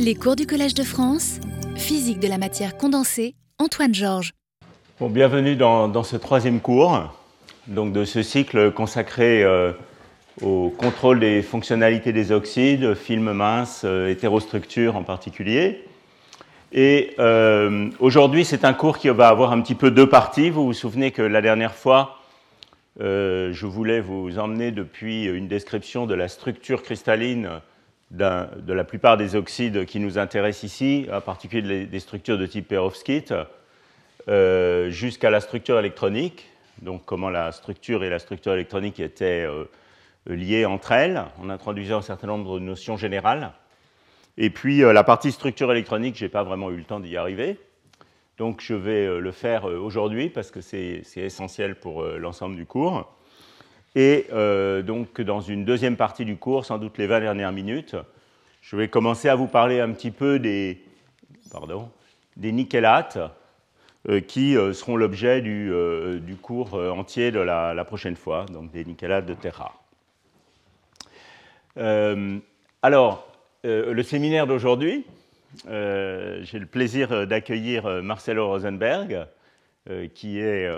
Les cours du Collège de France, physique de la matière condensée, Antoine Georges. Bon, bienvenue dans, ce troisième cours donc de ce cycle consacré euh, au contrôle des fonctionnalités des oxydes, films minces, euh, hétérostructures en particulier. Et euh, aujourd'hui, c'est un cours qui va avoir un petit peu deux parties. Vous vous souvenez que la dernière fois, je voulais vous emmener depuis une description de la structure cristalline de la plupart des oxydes qui nous intéressent ici, en particulier des structures de type perovskite, euh, jusqu'à la structure électronique, donc comment la structure et la structure électronique étaient euh, liées entre elles, en introduisant un certain nombre de notions générales. Et puis euh, la partie structure électronique, je n'ai pas vraiment eu le temps d'y arriver. Donc je vais le faire aujourd'hui parce que c'est essentiel pour l'ensemble du cours. Et donc dans une deuxième partie du cours, sans doute les 20 dernières minutes, je vais commencer à vous parler un petit peu des, pardon, des nickelates qui seront l'objet du, cours entier de la, la, prochaine fois, donc des nickelates de terre rare. alors, le séminaire d'aujourd'hui, euh, j'ai le plaisir euh, d'accueillir euh, Marcelo Rosenberg, qui est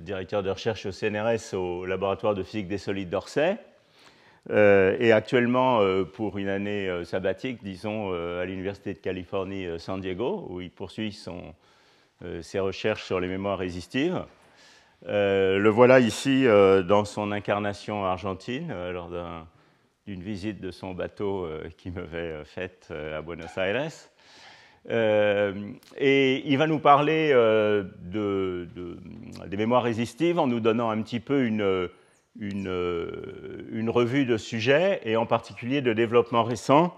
directeur de recherche au CNRS au laboratoire de physique des solides d'Orsay, et actuellement pour une année sabbatique, disons, à l'Université de Californie San Diego, où il poursuit son, ses recherches sur les mémoires résistives. le voilà ici dans son incarnation argentine, lors d'une visite de son bateau euh, qui m'avait faite euh, à Buenos Aires. Euh, et il va nous parler de, des mémoires résistives en nous donnant un petit peu une, une revue de sujets et en particulier de développement récent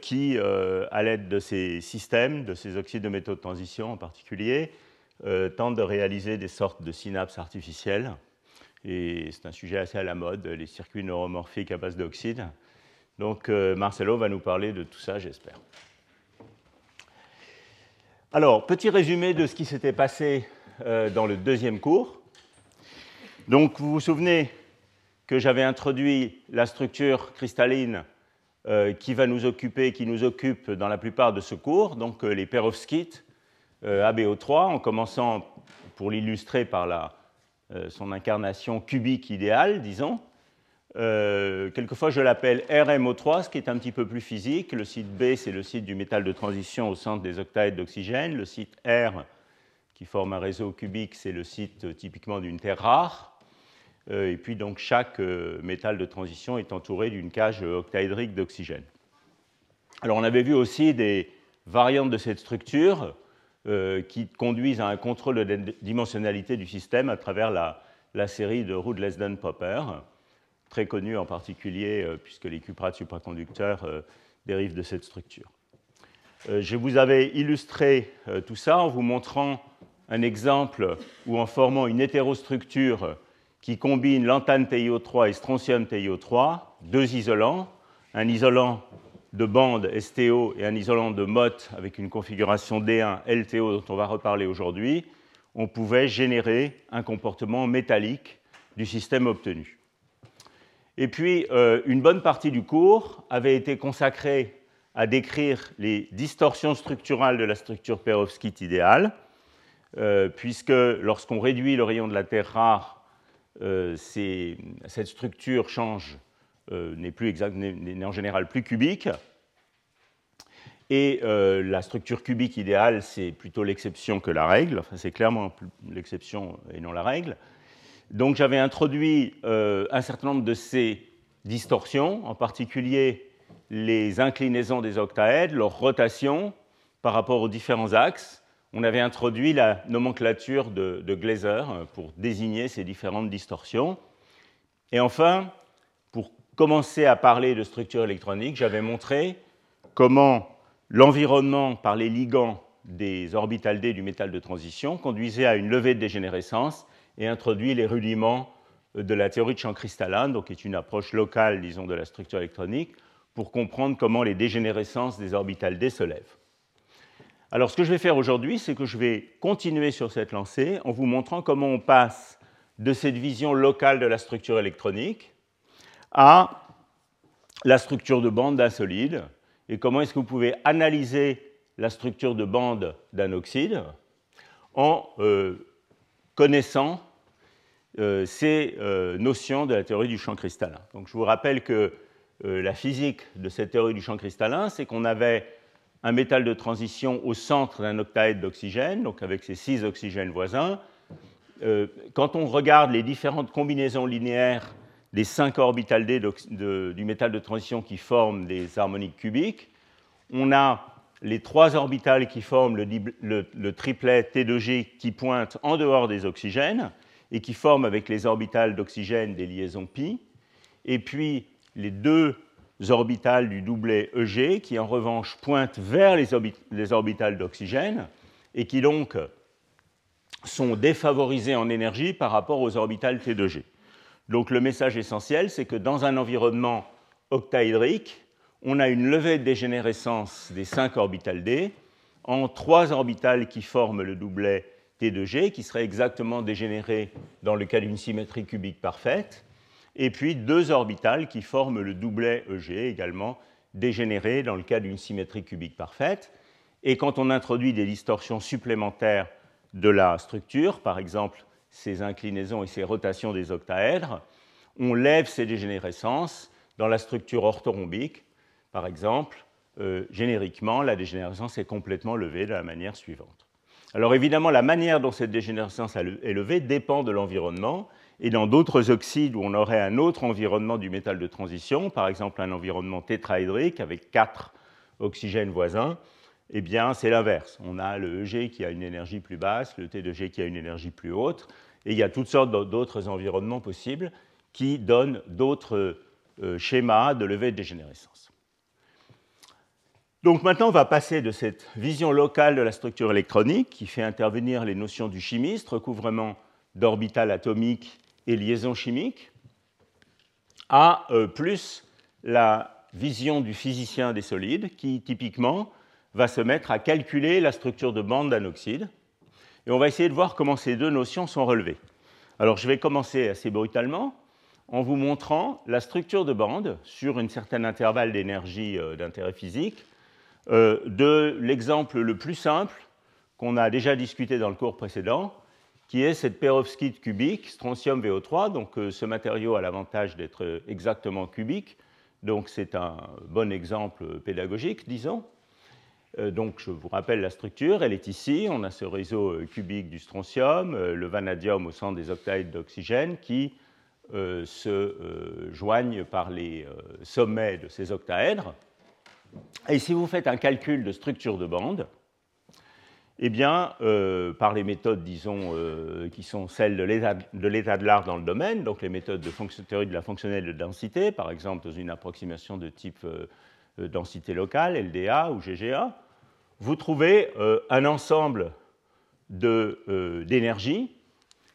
qui, à l'aide de ces systèmes, de ces oxydes de métaux de transition en particulier, tentent de réaliser des sortes de synapses artificielles et c'est un sujet assez à la mode, les circuits neuromorphiques à base d'oxyde. Donc euh, Marcelo va nous parler de tout ça, j'espère. Alors, petit résumé de ce qui s'était passé euh, dans le deuxième cours. Donc, vous vous souvenez que j'avais introduit la structure cristalline euh, qui va nous occuper, qui nous occupe dans la plupart de ce cours, donc les perovskites ABO3, en commençant, pour l'illustrer par la, euh, son incarnation cubique idéale, disons. Euh, quelquefois, je l'appelle RMO3, ce qui est un petit peu plus physique. Le site B, c'est le site du métal de transition au centre des octaèdres d'oxygène. Le site R, qui forme un réseau cubique, c'est le site euh, typiquement d'une terre rare. et puis, donc, chaque métal de transition est entouré d'une cage octaédrique d'oxygène. Alors, on avait vu aussi des variantes de cette structure. Euh, qui conduisent à un contrôle de dimensionnalité du système à travers la, série de Rudlesden-Popper, très connue en particulier euh, puisque les cuprates supraconducteurs euh, dérivent de cette structure. je vous avais illustré tout ça en vous montrant un exemple où en formant une hétérostructure qui combine lantane TiO3 et strontium TiO3, deux isolants, un isolant de bande STO et un isolant de MOT avec une configuration D1 LTO dont on va reparler aujourd'hui, on pouvait générer un comportement métallique du système obtenu. Et puis, euh, une bonne partie du cours avait été consacrée à décrire les distorsions structurales de la structure perovskite idéale, euh, puisque lorsqu'on réduit le rayon de la Terre rare, euh, cette structure change n'est en général plus cubique. Et la structure cubique idéale, c'est plutôt l'exception que la règle. Enfin, c'est clairement l'exception et non la règle. Donc, j'avais introduit euh, un certain nombre de ces distorsions, en particulier les inclinaisons des octaèdres, leur rotation par rapport aux différents axes. On avait introduit la nomenclature de, de Glaser pour désigner ces différentes distorsions. Et enfin, commencé à parler de structure électronique, j'avais montré comment l'environnement par les ligands des orbitales D du métal de transition conduisait à une levée de dégénérescence et introduit les rudiments de la théorie de champ cristallin, donc qui est une approche locale, disons, de la structure électronique, pour comprendre comment les dégénérescences des orbitales D se lèvent. Alors, ce que je vais faire aujourd'hui, c'est que je vais continuer sur cette lancée en vous montrant comment on passe de cette vision locale de la structure électronique à la structure de bande d'un solide et comment est-ce que vous pouvez analyser la structure de bande d'un oxyde en euh, connaissant euh, ces euh, notions de la théorie du champ cristallin. Donc, je vous rappelle que la physique de cette théorie du champ cristallin, c'est qu'on avait un métal de transition au centre d'un octaèdre d'oxygène, donc avec ses six oxygènes voisins. quand on regarde les différentes combinaisons linéaires des cinq orbitales D du métal de transition qui forment des harmoniques cubiques, on a les trois orbitales qui forment le, triplet T2G qui pointent en dehors des oxygènes et qui forment avec les orbitales d'oxygène des liaisons pi, et puis les deux orbitales du doublet EG qui en revanche pointent vers les, les orbitales d'oxygène et qui donc sont défavorisées en énergie par rapport aux orbitales T2G. Donc le message essentiel, c'est que dans un environnement octaédrique, on a une levée de dégénérescence des 5 orbitales d en trois orbitales qui forment le doublet T2G, qui serait exactement dégénéré dans le cas d'une symétrie cubique parfaite, et puis deux orbitales qui forment le doublet EG, également dégénéré dans le cas d'une symétrie cubique parfaite. Et quand on introduit des distorsions supplémentaires de la structure, par exemple ces inclinaisons et ces rotations des octaèdres, on lève ces dégénérescences dans la structure orthorhombique par exemple, euh, génériquement, la dégénérescence est complètement levée de la manière suivante. Alors évidemment, la manière dont cette dégénérescence est levée dépend de l'environnement. Et dans d'autres oxydes où on aurait un autre environnement du métal de transition, par exemple un environnement tétraédrique avec quatre oxygènes voisins, eh bien c'est l'inverse. On a le EG qui a une énergie plus basse, le T2G qui a une énergie plus haute, et il y a toutes sortes d'autres environnements possibles qui donnent d'autres euh, schémas de levée de dégénérescence. Donc maintenant, on va passer de cette vision locale de la structure électronique qui fait intervenir les notions du chimiste, recouvrement d'orbital atomique et liaison chimique, à euh, plus la vision du physicien des solides qui, typiquement, va se mettre à calculer la structure de bande d'un oxyde. Et on va essayer de voir comment ces deux notions sont relevées. Alors je vais commencer assez brutalement en vous montrant la structure de bande sur un certain intervalle d'énergie euh, d'intérêt physique euh, de l'exemple le plus simple qu'on a déjà discuté dans le cours précédent, qui est cette perovskite cubique, strontium VO3. Donc euh, ce matériau a l'avantage d'être exactement cubique, donc c'est un bon exemple pédagogique, disons. Euh, donc je vous rappelle la structure, elle est ici, on a ce réseau cubique du strontium, le vanadium au centre des octaèdres d'oxygène qui se joignent par les sommets de ces octaèdres. Et si vous faites un calcul de structure de bande, eh bien, euh, par les méthodes, disons, euh, qui sont celles de l'état de l'art dans le domaine, donc les méthodes de théorie de la fonctionnelle de densité, par exemple dans une approximation de type euh, densité locale, LDA ou GGA, vous trouvez un ensemble d'énergies,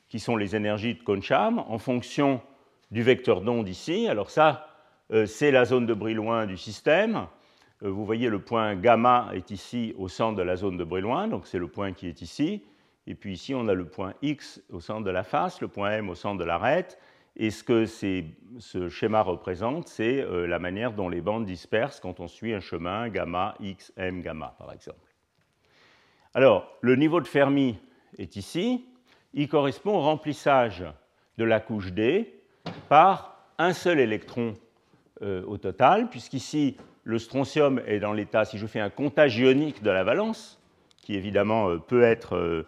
qui sont les énergies de Concham, en fonction du vecteur d'onde ici. Alors ça, c'est la zone de Brillouin du système. Euh, vous voyez le point gamma est ici au centre de la zone de Brillouin, donc c'est le point qui est ici. Et puis ici, on a le point X au centre de la face, le point M au centre de l'arête. Et ce que ce schéma représente, c'est euh, la manière dont les bandes dispersent quand on suit un chemin gamma, X, M, gamma, par exemple. Alors, le niveau de Fermi est ici. Il correspond au remplissage de la couche D par un seul électron euh, au total, puisqu'ici, le strontium est dans l'état, si je fais un comptage ionique de la valence, qui évidemment euh, peut être euh,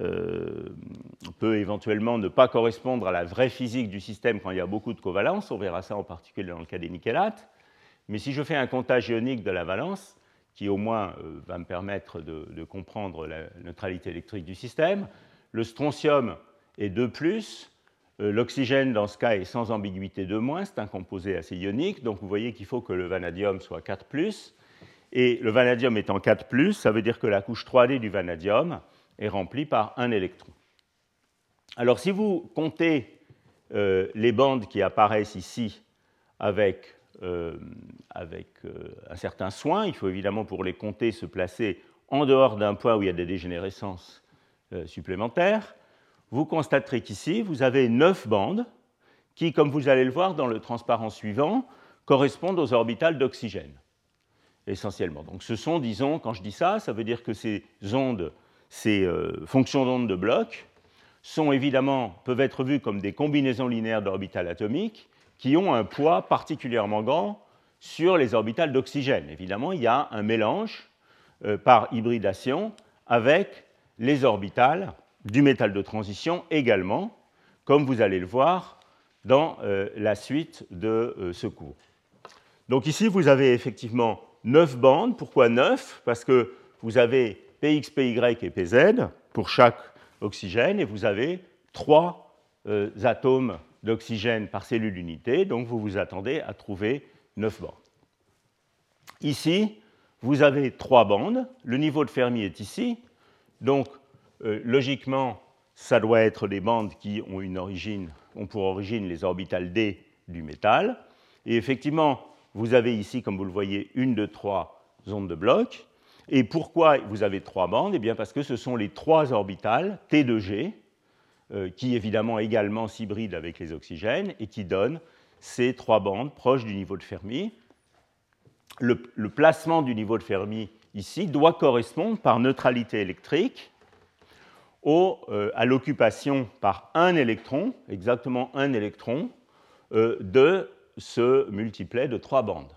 euh, peut éventuellement ne pas correspondre à la vraie physique du système quand il y a beaucoup de covalence, on verra ça en particulier dans le cas des nickelates, mais si je fais un comptage ionique de la valence, qui au moins va me permettre de, comprendre la neutralité électrique du système, le strontium est 2 +, euh, l'oxygène, dans ce cas, est sans ambiguïté de moins, c'est un composé assez ionique, donc vous voyez qu'il faut que le vanadium soit 4 ⁇ et le vanadium étant 4 ⁇ ça veut dire que la couche 3D du vanadium est remplie par un électron. Alors si vous comptez euh, les bandes qui apparaissent ici avec, euh, avec un certain soin, il faut évidemment pour les compter se placer en dehors d'un point où il y a des dégénérescences supplémentaires vous constaterez qu'ici, vous avez neuf bandes qui, comme vous allez le voir dans le transparent suivant, correspondent aux orbitales d'oxygène. essentiellement. Donc ce sont, disons, quand je dis ça, ça veut dire que ces ondes, ces euh, fonctions d'ondes de blocs, sont évidemment, peuvent être vues comme des combinaisons linéaires d'orbitales atomiques qui ont un poids particulièrement grand sur les orbitales d'oxygène. Évidemment, il y a un mélange euh, par hybridation avec les orbitales du métal de transition également, comme vous allez le voir dans euh, la suite de euh, ce cours. Donc ici, vous avez effectivement 9 bandes. Pourquoi 9 Parce que vous avez PX, PY et PZ pour chaque oxygène et vous avez 3 atomes d'oxygène par cellule d'unité, donc vous vous attendez à trouver 9 bandes. Ici, vous avez trois bandes. Le niveau de Fermi est ici. Donc, euh, logiquement, ça doit être des bandes qui ont, une origine, ont pour origine les orbitales d du métal. Et effectivement, vous avez ici, comme vous le voyez, une de trois ondes de bloc. Et pourquoi vous avez trois bandes? Eh bien, parce que ce sont les trois orbitales T de G, euh, qui évidemment également s'hybrident avec les oxygènes et qui donnent ces trois bandes proches du niveau de Fermi le, placement du niveau de Fermi ici doit correspondre par neutralité électrique euh, à l'occupation par un électron, exactement un électron, euh, de ce multiplet de trois bandes.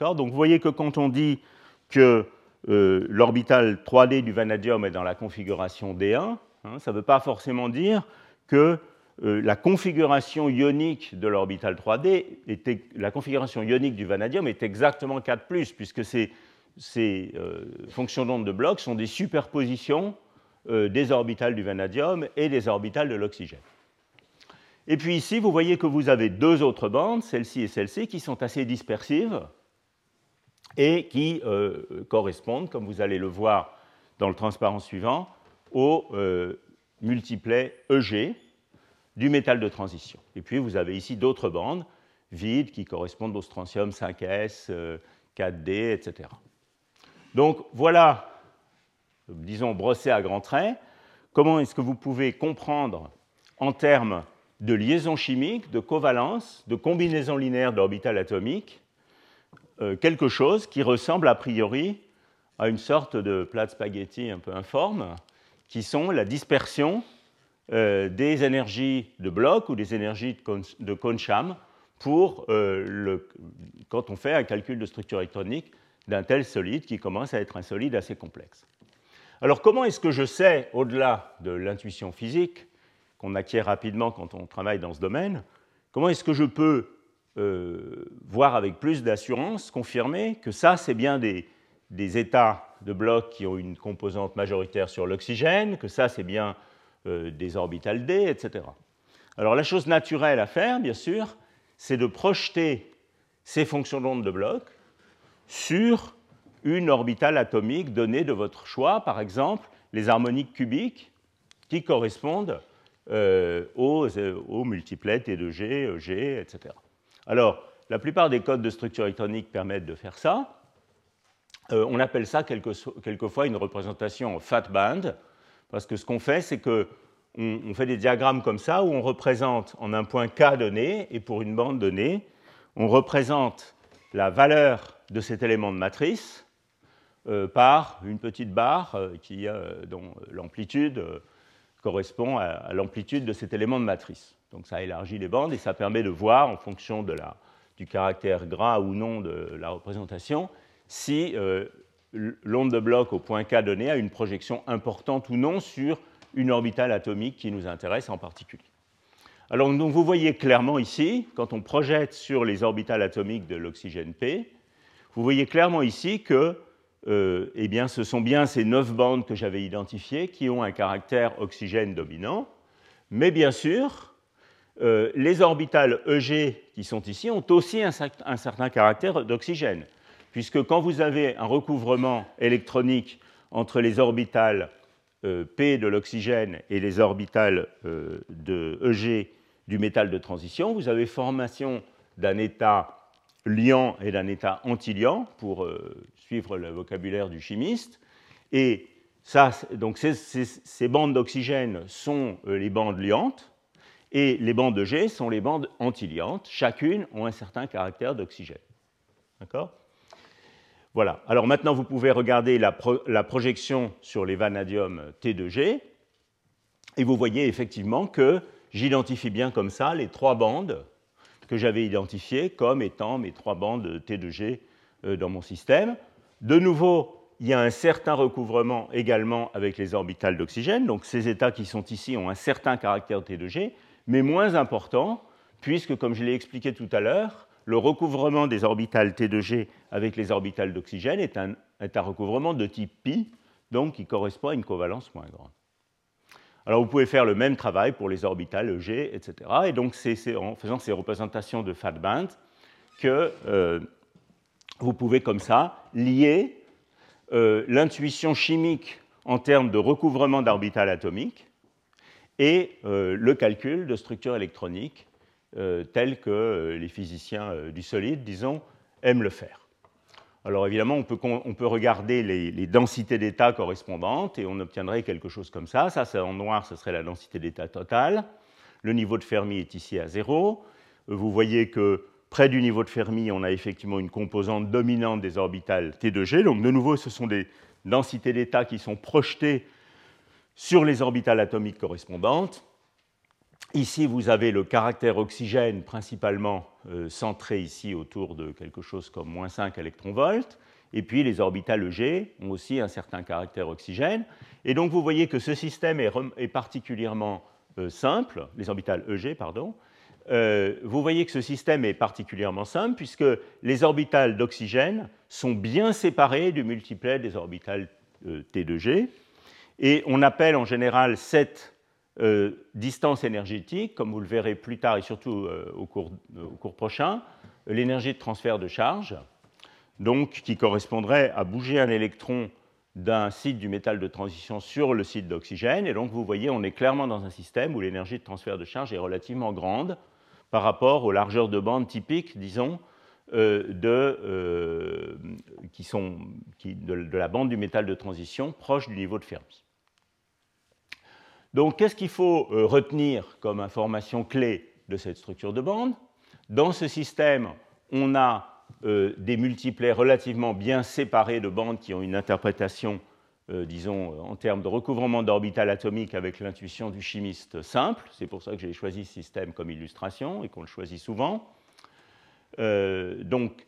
Donc vous voyez que quand on dit que euh, l'orbital 3D du vanadium est dans la configuration D1, hein, ça ne veut pas forcément dire que la configuration ionique de l'orbital 3D, était, la configuration ionique du vanadium est exactement 4, puisque ces, fonctions d'onde de bloc sont des superpositions des orbitales du vanadium et des orbitales de l'oxygène. Et puis ici, vous voyez que vous avez deux autres bandes, celle-ci et celle-ci, qui sont assez dispersives et qui correspondent, comme vous allez le voir dans le transparent suivant, au multiplet EG, du métal de transition. Et puis vous avez ici d'autres bandes vides qui correspondent au strontium 5S, 4D, etc. Donc voilà, disons, brossé à grands traits, comment est-ce que vous pouvez comprendre en termes de liaison chimique, de covalence, de combinaison linéaire d'orbitales atomiques, euh, quelque chose qui ressemble a priori à une sorte de plat spaghetti un peu informe, qui sont la dispersion euh, des énergies de bloc ou des énergies de Concham euh, quand on fait un calcul de structure électronique d'un tel solide qui commence à être un solide assez complexe. Alors comment est-ce que je sais, au-delà de l'intuition physique qu'on acquiert rapidement quand on travaille dans ce domaine, comment est-ce que je peux euh, voir avec plus d'assurance, confirmer que ça, c'est bien des, états de blocs qui ont une composante majoritaire sur l'oxygène, que ça, c'est bien euh, des orbitales d, etc. Alors la chose naturelle à faire, bien sûr, c'est de projeter ces fonctions d'onde de bloc sur une orbitale atomique donnée de votre choix, par exemple les harmoniques cubiques qui correspondent euh, aux, aux, multiplets T de G, G, etc. Alors, la plupart des codes de structure électronique permettent de faire ça. Euh, on appelle ça quelquefois une représentation en fat band, parce que ce qu'on fait, c'est qu'on on fait des diagrammes comme ça où on représente en un point K donné, et pour une bande donnée, on représente la valeur de cet élément de matrice euh, par une petite barre euh, qui, dont l'amplitude euh, correspond à, l'amplitude de cet élément de matrice. Donc ça élargit les bandes et ça permet de voir, en fonction de la, du caractère gras ou non de la représentation, si l'onde de bloc au point K donné a une projection importante ou non sur une orbitale atomique qui nous intéresse en particulier. Alors donc, vous voyez clairement ici, quand on projette sur les orbitales atomiques de l'oxygène P, vous voyez clairement ici que euh, eh bien, ce sont bien ces neuf bandes que j'avais identifiées qui ont un caractère oxygène dominant, mais bien sûr, euh, les orbitales EG qui sont ici ont aussi un certain caractère d'oxygène puisque quand vous avez un recouvrement électronique entre les orbitales euh, P de l'oxygène et les orbitales de EG du métal de transition, vous avez formation d'un état liant et d'un état antiliant, pour euh, suivre le vocabulaire du chimiste. Et ces, bandes d'oxygène sont les bandes liantes, et les bandes de G sont les bandes antiliantes. Chacune ont un certain caractère d'oxygène. D'accord? Voilà. Alors maintenant, vous pouvez regarder la, projection sur les vanadium T2G, et vous voyez effectivement que j'identifie bien comme ça les trois bandes que j'avais identifiées comme étant mes trois bandes T2G euh, dans mon système. De nouveau, il y a un certain recouvrement également avec les orbitales d'oxygène. Donc ces états qui sont ici ont un certain caractère T2G, mais moins important, puisque, comme je l'ai expliqué tout à l'heure, le recouvrement des orbitales T2G avec les orbitales d'oxygène est un, est un, recouvrement de type pi, donc qui correspond à une covalence moins grande. Alors vous pouvez faire le même travail pour les orbitales EG, etc. Et donc c'est en faisant ces représentations de fat band que euh, vous pouvez comme ça lier euh, l'intuition chimique en termes de recouvrement d'orbitales atomiques et euh, le calcul de structure électronique euh, tel que les physiciens du solide, disons, aiment le faire. Alors évidemment, on peut, regarder les, densités d'état correspondantes et on obtiendrait quelque chose comme ça. Ça, c'est en noir, ce serait la densité d'état totale. Le niveau de Fermi est ici à zéro. Vous voyez que Près du niveau de Fermi, on a effectivement une composante dominante des orbitales T2G. Donc de nouveau, ce sont des densités d'état qui sont projetées sur les orbitales atomiques correspondantes. Ici, vous avez le caractère oxygène principalement euh, centré ici autour de quelque chose comme moins 5 électronvolts. Et puis les orbitales EG ont aussi un certain caractère oxygène. Et donc vous voyez que ce système est, particulièrement euh, simple, les orbitales EG, pardon, euh, vous voyez que ce système est particulièrement simple puisque les orbitales d'oxygène sont bien séparées du multiplet des orbitales euh, T2G. Et on appelle en général cette euh, distance énergétique, comme vous le verrez plus tard et surtout au cours, au, cours, prochain, l'énergie de transfert de charge, donc qui correspondrait à bouger un électron d'un site du métal de transition sur le site d'oxygène. Et donc vous voyez, on est clairement dans un système où l'énergie de transfert de charge est relativement grande par rapport aux largeurs de bande typiques, disons, euh, euh, de, la bande du métal de transition proche du niveau de Fermi. Donc, qu'est-ce qu'il faut euh, retenir comme information clé de cette structure de bande? Dans ce système, on a des multiplets relativement bien séparés de bandes qui ont une interprétation euh, disons, en termes de recouvrement d'orbital atomique avec l'intuition du chimiste simple. C'est pour ça que j'ai choisi ce système comme illustration et qu'on le choisit souvent. Euh, donc,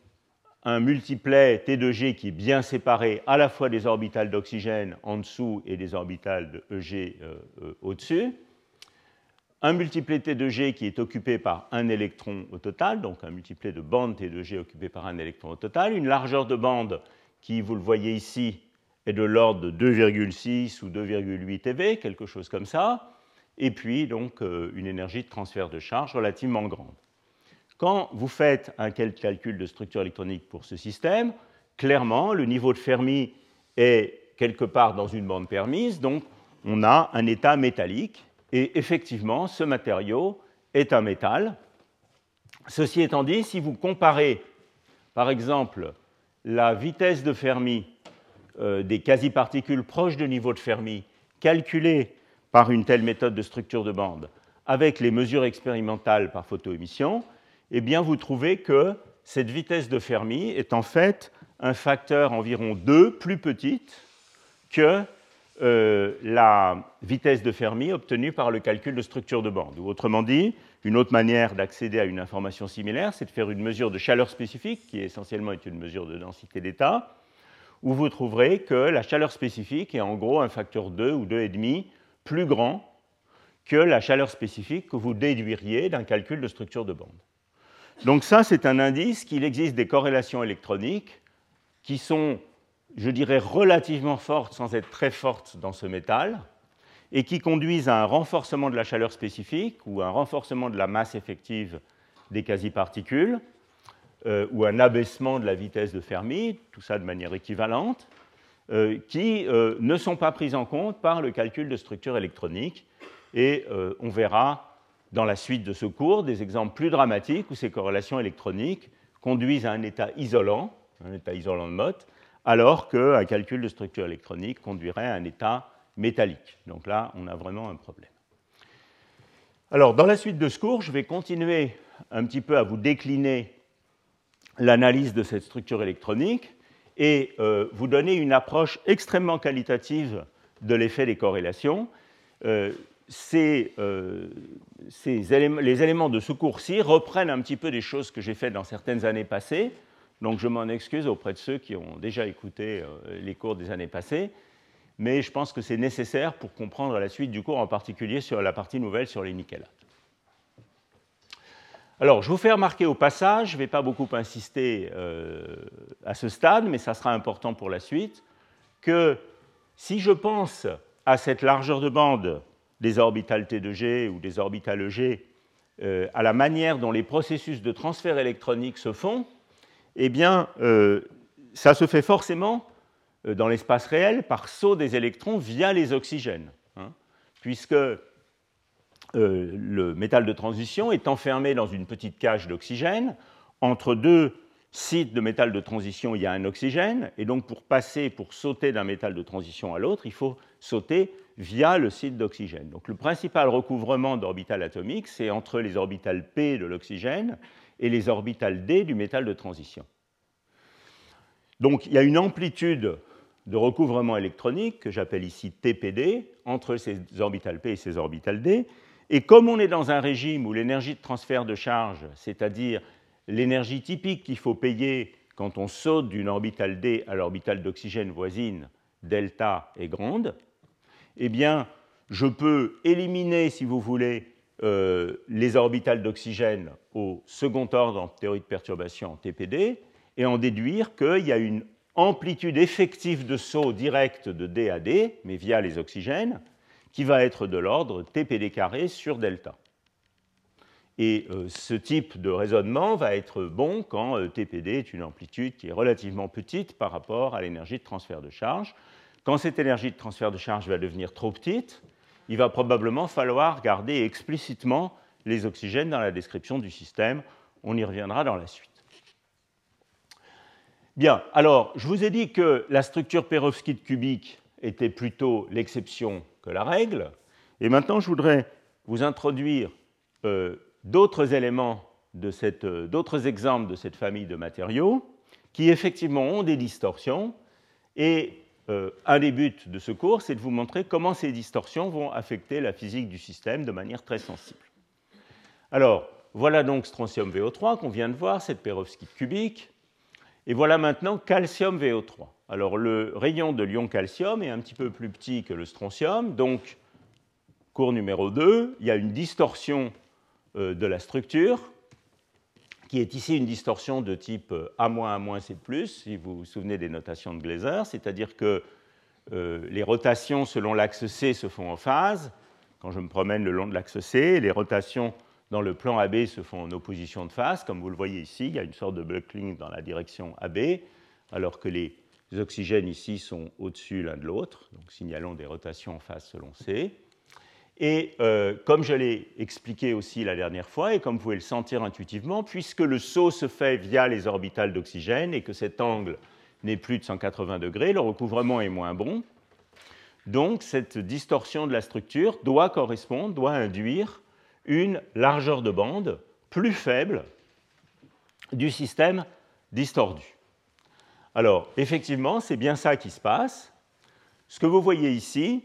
un multiplet T2G qui est bien séparé à la fois des orbitales d'oxygène en dessous et des orbitales de EG euh, au-dessus. Un multiplet T2G qui est occupé par un électron au total, donc un multiplet de bande T2G occupé par un électron au total. Une largeur de bande qui, vous le voyez ici, est de l'ordre de 2,6 ou 2,8 eV, quelque chose comme ça, et puis donc euh, une énergie de transfert de charge relativement grande. Quand vous faites un calcul de structure électronique pour ce système, clairement, le niveau de Fermi est quelque part dans une bande permise, donc on a un état métallique, et effectivement, ce matériau est un métal. Ceci étant dit, si vous comparez, par exemple, la vitesse de Fermi euh, des quasi-particules proches de niveau de Fermi calculées par une telle méthode de structure de bande avec les mesures expérimentales par photoémission, eh bien vous trouvez que cette vitesse de Fermi est en fait un facteur environ 2 plus petite que euh, la vitesse de Fermi obtenue par le calcul de structure de bande. Ou autrement dit, une autre manière d'accéder à une information similaire, c'est de faire une mesure de chaleur spécifique, qui essentiellement est une mesure de densité d'état, où vous trouverez que la chaleur spécifique est en gros un facteur 2 ou 2,5 plus grand que la chaleur spécifique que vous déduiriez d'un calcul de structure de bande. Donc ça, c'est un indice qu'il existe des corrélations électroniques qui sont, je dirais, relativement fortes sans être très fortes dans ce métal, et qui conduisent à un renforcement de la chaleur spécifique ou un renforcement de la masse effective des quasi-particules, euh, ou un abaissement de la vitesse de Fermi, tout ça de manière équivalente, euh, qui euh, ne sont pas prises en compte par le calcul de structure électronique. Et on verra dans la suite de ce cours des exemples plus dramatiques où ces corrélations électroniques conduisent à un état isolant, un état isolant de Mott, alors qu'un calcul de structure électronique conduirait à un état métallique. Donc là, on a vraiment un problème. Alors, dans la suite de ce cours, je vais continuer un petit peu à vous décliner l'analyse de cette structure électronique et euh, vous donner une approche extrêmement qualitative de l'effet des corrélations. Euh, ces, les éléments de ce cours-ci reprennent un petit peu des choses que j'ai faites dans certaines années passées, donc je m'en excuse auprès de ceux qui ont déjà écouté les cours des années passées, mais je pense que c'est nécessaire pour comprendre la suite du cours, en particulier sur la partie nouvelle sur les nickelates. Alors, je vous fais remarquer au passage, je ne vais pas beaucoup insister euh, à ce stade, mais ça sera important pour la suite, que si je pense à cette largeur de bande des orbitales T de G ou des orbitales EG, euh, à la manière dont les processus de transfert électronique se font, eh bien, euh, ça se fait forcément dans l'espace réel par saut des électrons via les oxygènes, hein, puisque euh, le métal de transition est enfermé dans une petite cage d'oxygène. Entre deux sites de métal de transition, il y a un oxygène, et donc pour passer, pour sauter d'un métal de transition à l'autre, il faut sauter via le site d'oxygène. Donc le principal recouvrement d'orbitales atomiques, c'est entre les orbitales P de l'oxygène et les orbitales D du métal de transition. Donc il y a une amplitude de recouvrement électronique que j'appelle ici TPD entre ces orbitales P et ces orbitales D, et comme on est dans un régime où l'énergie de transfert de charge, c'est-à-dire l'énergie typique qu'il faut payer quand on saute d'une orbitale D à l'orbitale d'oxygène voisine, delta est grande, eh bien, je peux éliminer, si vous voulez, euh, les orbitales d'oxygène au second ordre en théorie de perturbation TPD et en déduire qu'il y a une amplitude effective de saut direct de D à D, mais via les oxygènes, qui va être de l'ordre TPD carré sur delta. Et euh, ce type de raisonnement va être bon quand euh, TPD est une amplitude qui est relativement petite par rapport à l'énergie de transfert de charge. Quand cette énergie de transfert de charge va devenir trop petite, il va probablement falloir garder explicitement les oxygènes dans la description du système. On y reviendra dans la suite. Bien, alors je vous ai dit que la structure perovskite cubique était plutôt l'exception que la règle. Et maintenant, je voudrais vous introduire euh, d'autres éléments, euh, d'autres exemples de cette famille de matériaux qui effectivement ont des distorsions. Et euh, un des buts de ce cours, c'est de vous montrer comment ces distorsions vont affecter la physique du système de manière très sensible. Alors, voilà donc strontium VO3 qu'on vient de voir, cette perovskite cubique. Et voilà maintenant calcium VO3. Alors le rayon de l'ion calcium est un petit peu plus petit que le strontium, donc cours numéro 2, il y a une distorsion euh, de la structure, qui est ici une distorsion de type A-, A-, C+, si vous vous souvenez des notations de Glaser, c'est-à-dire que euh, les rotations selon l'axe C se font en phase. Quand je me promène le long de l'axe C, les rotations dans le plan AB se font en opposition de phase. Comme vous le voyez ici, il y a une sorte de buckling dans la direction AB, alors que les oxygènes ici sont au-dessus l'un de l'autre, donc signalons des rotations en phase selon C. Et euh, comme je l'ai expliqué aussi la dernière fois, et comme vous pouvez le sentir intuitivement, puisque le saut se fait via les orbitales d'oxygène et que cet angle n'est plus de 180 degrés, le recouvrement est moins bon. Donc cette distorsion de la structure doit correspondre, doit induire une largeur de bande plus faible du système distordu. Alors, effectivement, c'est bien ça qui se passe. Ce que vous voyez ici,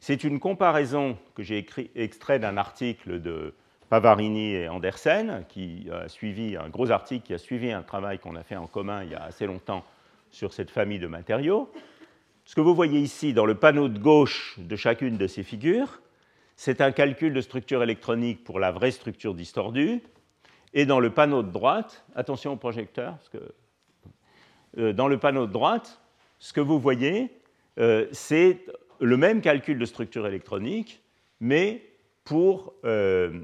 c'est une comparaison que j'ai extrait d'un article de Pavarini et Andersen, qui a suivi un gros article qui a suivi un travail qu'on a fait en commun il y a assez longtemps sur cette famille de matériaux. Ce que vous voyez ici dans le panneau de gauche de chacune de ces figures, c'est un calcul de structure électronique pour la vraie structure distordue. Et dans le panneau de droite, attention au projecteur, euh, dans le panneau de droite, ce que vous voyez, euh, c'est le même calcul de structure électronique, mais pour euh,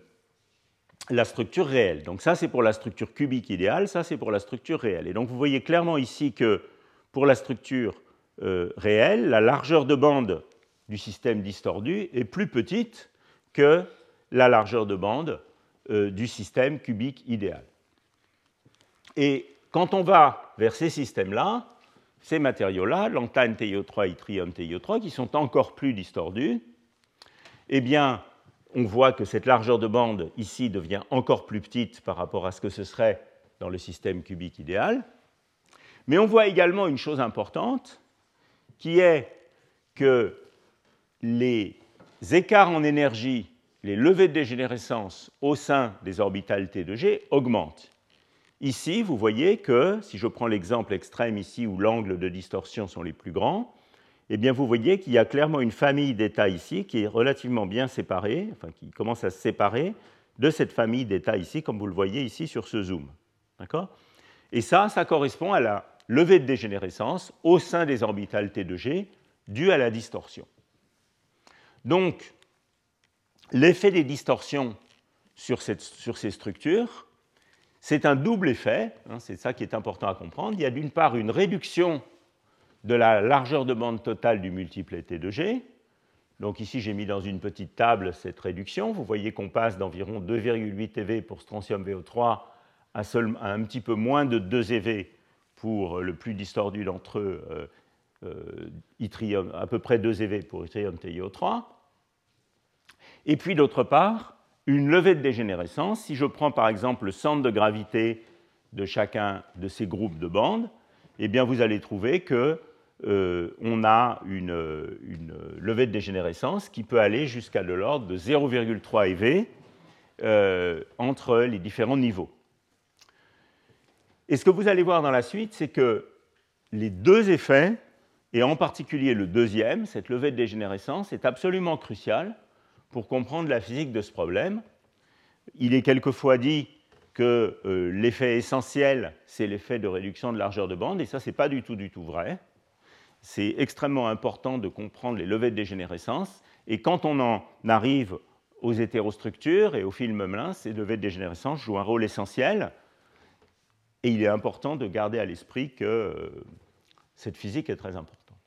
la structure réelle. Donc ça, c'est pour la structure cubique idéale, ça, c'est pour la structure réelle. Et donc vous voyez clairement ici que pour la structure réelle, la largeur de bande du système distordu est plus petite que la largeur de bande du système cubique idéal. Et quand on va vers ces systèmes-là, ces matériaux-là, lantane TiO3 yttrium TiO3, qui sont encore plus distordus, eh bien, on voit que cette largeur de bande ici devient encore plus petite par rapport à ce que ce serait dans le système cubique idéal. Mais on voit également une chose importante, qui est que les écarts en énergie, les levées de dégénérescence au sein des orbitales T de G augmentent. Ici, vous voyez que, si je prends l'exemple extrême ici où l'angle de distorsion sont les plus grands, eh bien vous voyez qu'il y a clairement une famille d'états ici qui est relativement bien séparée, enfin qui commence à se séparer de cette famille d'états ici, comme vous le voyez ici sur ce zoom. D'accord? Et ça, ça correspond à la levée de dégénérescence au sein des orbitales T de G due à la distorsion. Donc, l'effet des distorsions sur, sur ces structures, c'est un double effet, hein, c'est ça qui est important à comprendre. Il y a d'une part une réduction de la largeur de bande totale du multiple T de G. Donc ici, j'ai mis dans une petite table cette réduction. Vous voyez qu'on passe d'environ 2,8 eV pour strontium VO3 à, un petit peu moins de 2 eV pour le plus distordu d'entre eux, euh, euh, à peu près 2 eV pour yttrium TiO3. Et puis d'autre part, une levée de dégénérescence. Si je prends par exemple le centre de gravité de chacun de ces groupes de bandes, eh vous allez trouver que euh, on a une, levée de dégénérescence qui peut aller jusqu'à de l'ordre de 0,3 eV euh, entre les différents niveaux. Et ce que vous allez voir dans la suite, c'est que les deux effets, et en particulier le deuxième, cette levée de dégénérescence, est absolument crucial pour comprendre la physique de ce problème. Il est quelquefois dit que euh, l'effet essentiel, c'est l'effet de réduction de largeur de bande, et ça, ce n'est pas du tout, du tout vrai c'est extrêmement important de comprendre les levées de dégénérescence. Et quand on en arrive aux hétérostructures et aux films Melin, ces levées de dégénérescence jouent un rôle essentiel. Et il est important de garder à l'esprit que euh, cette physique est très importante.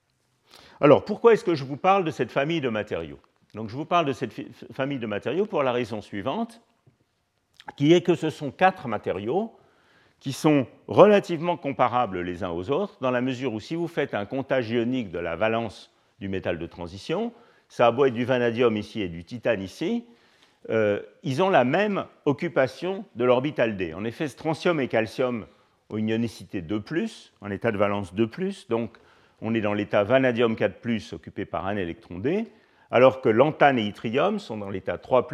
Alors, pourquoi est-ce que je vous parle de cette famille de matériaux? Donc, je vous parle de cette famille de matériaux pour la raison suivante, qui est que ce sont quatre matériaux qui sont relativement comparables les uns aux autres, dans la mesure où si vous faites un comptage ionique de la valence du métal de transition, ça a être du vanadium ici et du titane ici, euh, ils ont la même occupation de l'orbital d. En effet, strontium et calcium ont une ionicité 2, en état de valence 2, donc on est dans l'état vanadium 4, occupé par un électron d, alors que lantane et yttrium sont dans l'état 3,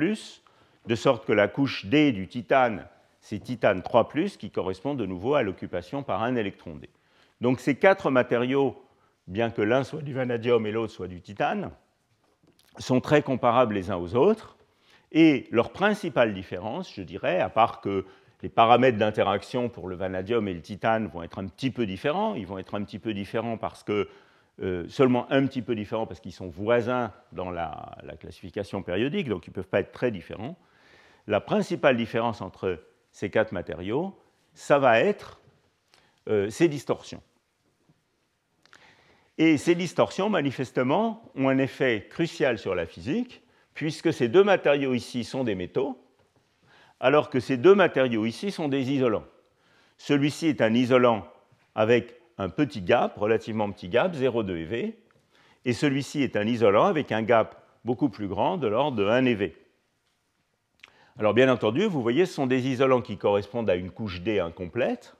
de sorte que la couche d du titane c'est titane 3, qui correspond de nouveau à l'occupation par un électron D. Donc ces quatre matériaux, bien que l'un soit du vanadium et l'autre soit du titane, sont très comparables les uns aux autres. Et leur principale différence, je dirais, à part que les paramètres d'interaction pour le vanadium et le titane vont être un petit peu différents, ils vont être un petit peu différents parce que euh, seulement un petit peu différents parce qu'ils sont voisins dans la, la classification périodique, donc ils ne peuvent pas être très différents. La principale différence entre ces quatre matériaux, ça va être euh, ces distorsions. Et ces distorsions, manifestement, ont un effet crucial sur la physique, puisque ces deux matériaux ici sont des métaux, alors que ces deux matériaux ici sont des isolants. Celui-ci est un isolant avec un petit gap, relativement petit gap, 0,2 eV, et celui-ci est un isolant avec un gap beaucoup plus grand, de l'ordre de 1 eV. Alors bien entendu, vous voyez, ce sont des isolants qui correspondent à une couche D incomplète,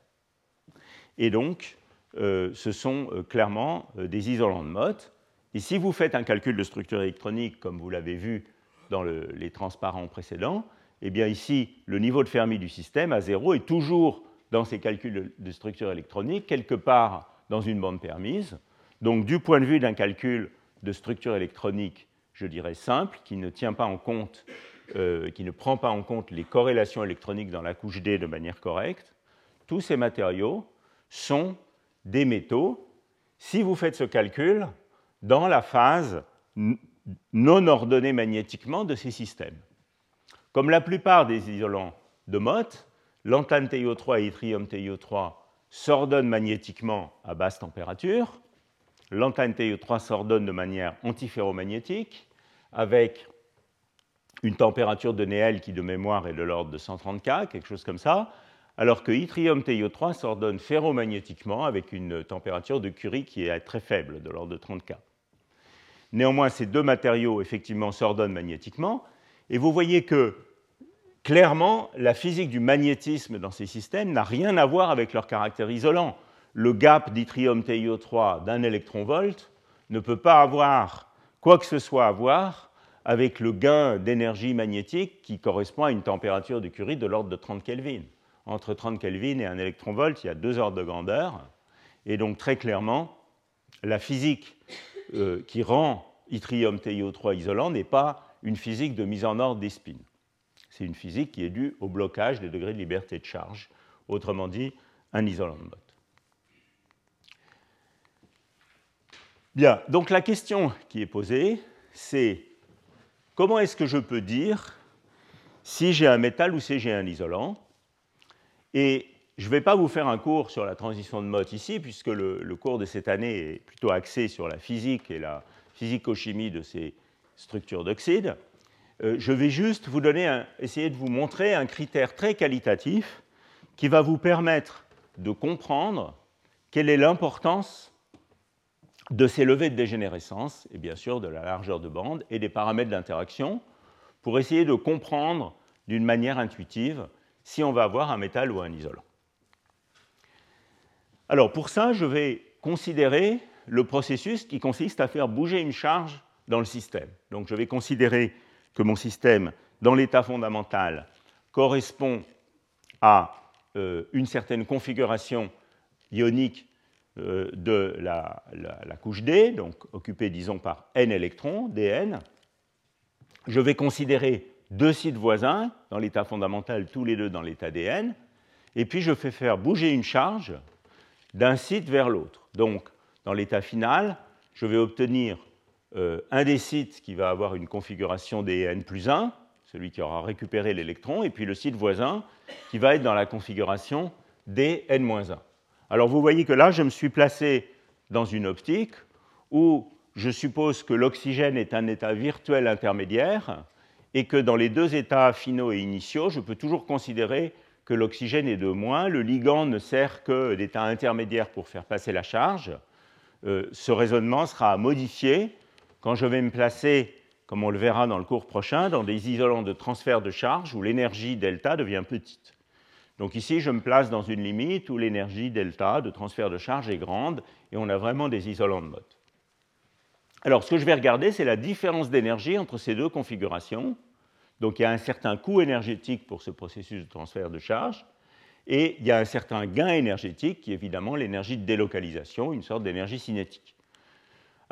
et donc euh, ce sont euh, clairement euh, des isolants de Mott. Et si vous faites un calcul de structure électronique, comme vous l'avez vu dans les transparents précédents, eh bien ici, le niveau de Fermi du système à zéro est toujours dans ces calculs de structure électronique, quelque part dans une bande permise. Donc du point de vue d'un calcul de structure électronique, je dirais simple, qui ne tient pas en compte euh, qui ne prend pas en compte les corrélations électroniques dans la couche D de manière correcte, tous ces matériaux sont des métaux si vous faites ce calcul dans la phase non ordonnée magnétiquement de ces systèmes. Comme la plupart des isolants de Mott, l'antane TiO3 et yttrium TiO3 s'ordonnent magnétiquement à basse température. L'antane TiO3 s'ordonne de manière antiferromagnétique avec une température de Néel qui, de mémoire, est de l'ordre de 130 K, quelque chose comme ça, alors que yttrium TiO3 s'ordonne ferromagnétiquement avec une température de Curie qui est très faible, de l'ordre de 30 K. Néanmoins, ces deux matériaux, effectivement, s'ordonnent magnétiquement, et vous voyez que, clairement, la physique du magnétisme dans ces systèmes n'a rien à voir avec leur caractère isolant. le gap d'yttrium TiO3 d'un électron-volt ne peut pas avoir quoi que ce soit à voir avec le gain d'énergie magnétique qui correspond à une température de Curie de l'ordre de 30 Kelvin. Entre 30 Kelvin et un électron-volt, il y a deux ordres de grandeur. Et donc, très clairement, la physique euh, qui rend yttrium TiO3 isolant n'est pas une physique de mise en ordre des spins. C'est une physique qui est due au blocage des degrés de liberté de charge, autrement dit, un isolant de mode. Bien, donc la question qui est posée, c'est comment est-ce que je peux dire si j'ai un métal ou si j'ai un isolant? Et je ne vais pas vous faire un cours sur la transition de Mott ici, puisque le, cours de cette année est plutôt axé sur la physique et la physico-chimie de ces structures d'oxyde. Euh, je vais juste vous donner essayer de vous montrer un critère très qualitatif qui va vous permettre de comprendre quelle est l'importance de ces levées de dégénérescence, et bien sûr de la largeur de bande et des paramètres d'interaction, pour essayer de comprendre d'une manière intuitive si on va avoir un métal ou un isolant. Alors pour ça, je vais considérer le processus qui consiste à faire bouger une charge dans le système. Donc je vais considérer que mon système, dans l'état fondamental, correspond à euh, une certaine configuration ionique euh, de la, couche D, donc occupée, disons, par n électrons, dn. Je vais considérer deux sites voisins dans l'état fondamental, tous les deux dans l'état dn, et puis je fais faire bouger une charge d'un site vers l'autre. Donc, dans l'état final, je vais obtenir euh, un des sites qui va avoir une configuration des n plus 1, celui qui aura récupéré l'électron, et puis le site voisin qui va être dans la configuration des n-1. Alors vous voyez que là, je me suis placé dans une optique où je suppose que l'oxygène est un état virtuel intermédiaire et que dans les deux états finaux et initiaux, je peux toujours considérer que l'oxygène est de moins. Le ligand ne sert que d'état intermédiaire pour faire passer la charge. Euh, ce raisonnement sera modifié quand je vais me placer, comme on le verra dans le cours prochain, dans des isolants de transfert de charge où l'énergie delta devient petite. Donc ici, je me place dans une limite où l'énergie delta de transfert de charge est grande et on a vraiment des isolants de mode. Alors, ce que je vais regarder, c'est la différence d'énergie entre ces deux configurations. Donc, il y a un certain coût énergétique pour ce processus de transfert de charge et il y a un certain gain énergétique qui est évidemment l'énergie de délocalisation, une sorte d'énergie cinétique.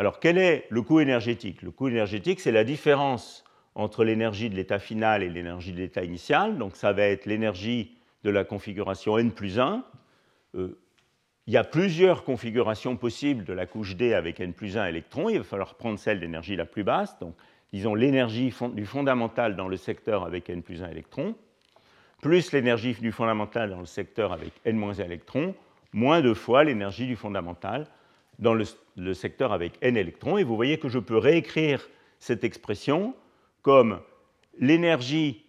Alors, quel est le coût énergétique? Le coût énergétique, c'est la différence entre l'énergie de l'état final et l'énergie de l'état initial. Donc, ça va être l'énergie de la configuration n plus 1. Euh, il y a plusieurs configurations possibles de la couche D avec n plus 1 électrons. Il va falloir prendre celle d'énergie la plus basse, donc disons l'énergie du fondamental dans le secteur avec n plus 1 électrons, plus l'énergie du fondamental dans le secteur avec n-1 électrons, moins deux fois l'énergie du fondamental dans le, secteur avec n électrons. Et vous voyez que je peux réécrire cette expression comme l'énergie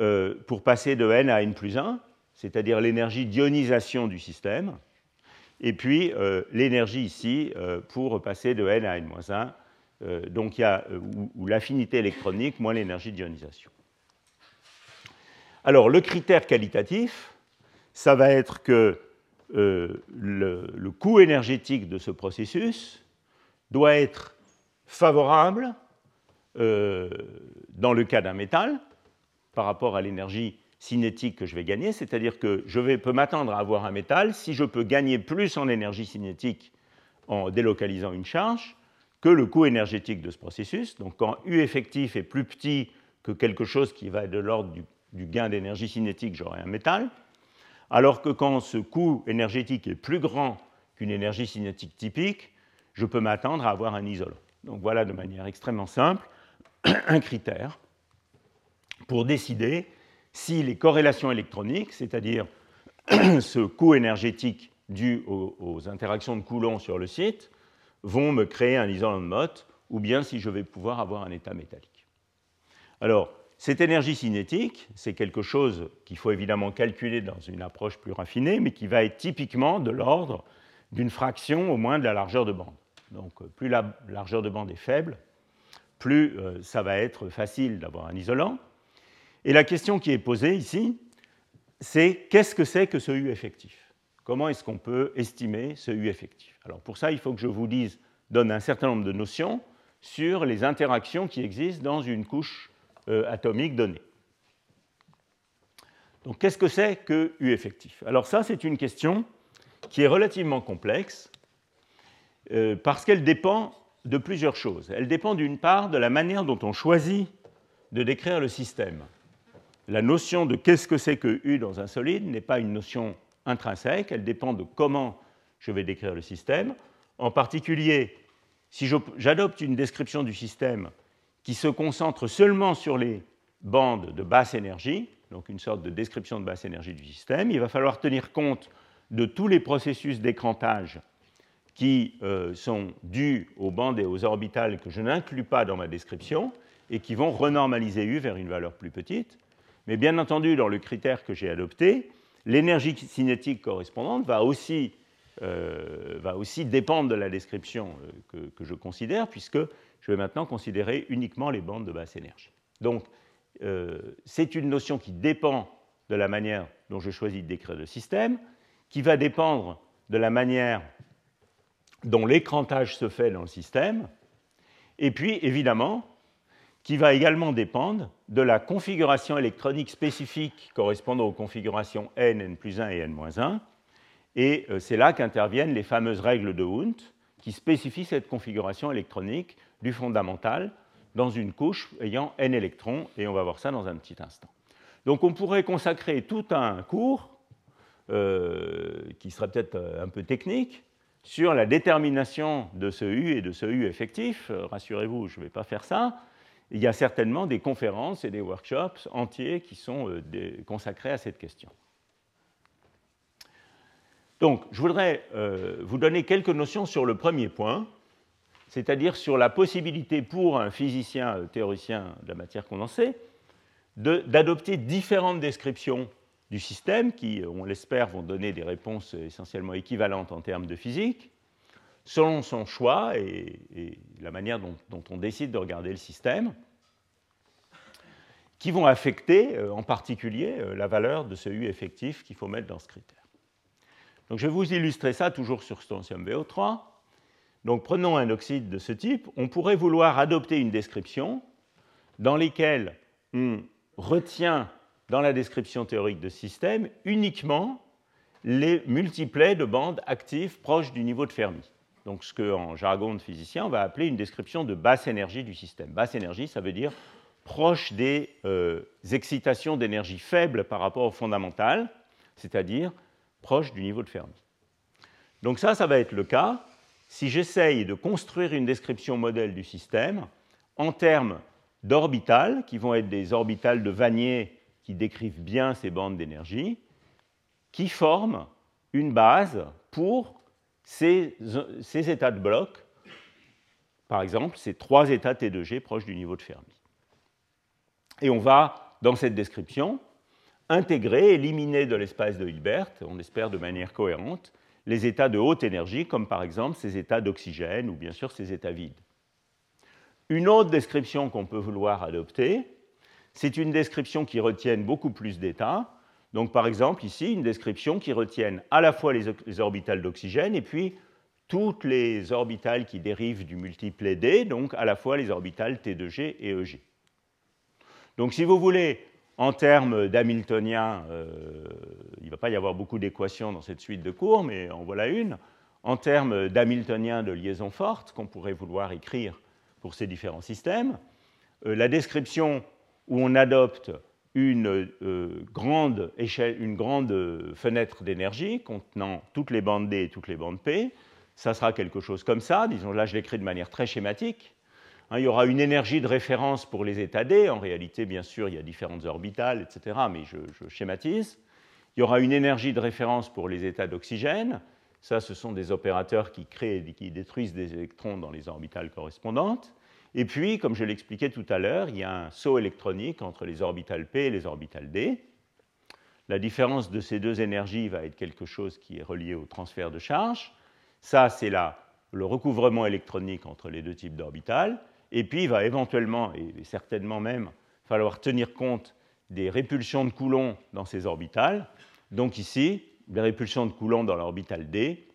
euh, pour passer de n à n plus 1, c'est-à-dire l'énergie d'ionisation du système, et puis euh, l'énergie ici euh, pour passer de n à n-1, donc il y a ou, l'affinité électronique moins l'énergie d'ionisation. Alors le critère qualitatif, ça va être que euh, le, coût énergétique de ce processus doit être favorable euh, dans le cas d'un métal par rapport à l'énergie cinétique que je vais gagner, c'est-à-dire que je vais, peux m'attendre à avoir un métal si je peux gagner plus en énergie cinétique en délocalisant une charge que le coût énergétique de ce processus. Donc quand U effectif est plus petit que quelque chose qui va être de l'ordre du gain d'énergie cinétique, j'aurai un métal alors que quand ce coût énergétique est plus grand qu'une énergie cinétique typique, je peux m'attendre à avoir un isolant. Donc voilà de manière extrêmement simple un critère pour décider si les corrélations électroniques, c'est-à-dire ce coût énergétique dû aux, interactions de Coulomb sur le site, vont me créer un isolant de Mott, ou bien si je vais pouvoir avoir un état métallique. Alors, cette énergie cinétique, c'est quelque chose qu'il faut évidemment calculer dans une approche plus raffinée, mais qui va être typiquement de l'ordre d'une fraction au moins de la largeur de bande. Donc plus la largeur de bande est faible, plus euh, ça va être facile d'avoir un isolant. Et la question qui est posée ici, c'est qu'est-ce que c'est que ce U effectif? Comment est-ce qu'on peut estimer ce U effectif? Alors pour ça, il faut que je vous dise, donne un certain nombre de notions sur les interactions qui existent dans une couche euh, atomique. Donc qu'est-ce que c'est que U effectif? Alors ça, c'est une question qui est relativement complexe euh, parce qu'elle dépend de plusieurs choses. Elle dépend d'une part de la manière dont on choisit de décrire le système. La notion de qu'est-ce que c'est que U dans un solide n'est pas une notion intrinsèque, elle dépend de comment je vais décrire le système. En particulier, si j'adopte une description du système qui se concentre seulement sur les bandes de basse énergie, donc une sorte de description de basse énergie du système, il va falloir tenir compte de tous les processus d'écrantage qui euh, sont dus aux bandes et aux orbitales que je n'inclus pas dans ma description et qui vont renormaliser U vers une valeur plus petite. Mais bien entendu, dans le critère que j'ai adopté, l'énergie cinétique correspondante va aussi, euh, dépendre de la description euh, que, je considère, puisque je vais maintenant considérer uniquement les bandes de basse énergie. Donc, c'est une notion qui dépend de la manière dont je choisis de décrire le système, qui va dépendre de la manière dont l'écrantage se fait dans le système, et puis évidemment, qui va également dépendre de la configuration électronique spécifique correspondant aux configurations n, n plus 1 et n-1, et euh, c'est là qu'interviennent les fameuses règles de Hund qui spécifient cette configuration électronique du fondamental dans une couche ayant n électrons, et on va voir ça dans un petit instant. Donc on pourrait consacrer tout un cours, euh, qui serait peut-être euh, un peu technique, sur la détermination de ce U et de ce U effectif, euh, rassurez-vous, je ne vais pas faire ça. Il y a certainement des conférences et des workshops entiers qui sont consacrés à cette question. Donc, je voudrais vous donner quelques notions sur le premier point, c'est-à-dire sur la possibilité pour un physicien théoricien de la matière condensée d'adopter différentes descriptions du système qui, on l'espère, vont donner des réponses essentiellement équivalentes en termes de physique, selon son choix et, la manière dont, on décide de regarder le système, qui vont affecter euh, en particulier euh, la valeur de ce U effectif qu'il faut mettre dans ce critère. Donc je vais vous illustrer ça toujours sur strontium VO3. Donc prenons un oxyde de ce type. On pourrait vouloir adopter une description dans laquelle on retient dans la description théorique de système uniquement les multiplets de bandes actives proches du niveau de Fermi. Donc ce qu'en jargon de physicien, on va appeler une description de basse énergie du système. Basse énergie, ça veut dire proche des euh, excitations d'énergie faible par rapport au fondamental, c'est-à-dire proche du niveau de Fermi. Donc ça, ça va être le cas si j'essaye de construire une description modèle du système en termes d'orbitales, qui vont être des orbitales de Vanier qui décrivent bien ces bandes d'énergie, qui forment une base pour ces, états de bloc, par exemple ces trois états T2G proches du niveau de Fermi. Et on va, dans cette description, intégrer, éliminer de l'espace de Hilbert, on espère de manière cohérente, les états de haute énergie, comme par exemple ces états d'oxygène ou bien sûr ces états vides. Une autre description qu'on peut vouloir adopter, c'est une description qui retienne beaucoup plus d'états. Donc, par exemple, ici, une description qui retienne à la fois les, orbitales d'oxygène et puis toutes les orbitales qui dérivent du multiplet D, donc à la fois les orbitales T2G et EG. Donc, si vous voulez, en termes d'Hamiltonien, euh, il ne va pas y avoir beaucoup d'équations dans cette suite de cours, mais en voilà une. En termes d'Hamiltonien de liaison forte, qu'on pourrait vouloir écrire pour ces différents systèmes, euh, la description où on adopte une, euh, grande, échelle, une grande fenêtre d'énergie contenant toutes les bandes D et toutes les bandes P. Ça sera quelque chose comme ça. Disons, là, je l'écris de manière très schématique. Hein, il y aura une énergie de référence pour les états D. En réalité, bien sûr, il y a différentes orbitales, etc., mais je, schématise. Il y aura une énergie de référence pour les états d'oxygène. Ça, ce sont des opérateurs qui créent et qui détruisent des électrons dans les orbitales correspondantes. Et puis, comme je l'expliquais tout à l'heure, il y a un saut électronique entre les orbitales P et les orbitales D. La différence de ces deux énergies va être quelque chose qui est relié au transfert de charge. Ça, c'est le recouvrement électronique entre les deux types d'orbitales. Et puis, il va éventuellement, et certainement même, falloir tenir compte des répulsions de Coulomb dans ces orbitales. Donc ici, des répulsions de Coulomb dans l'orbital D.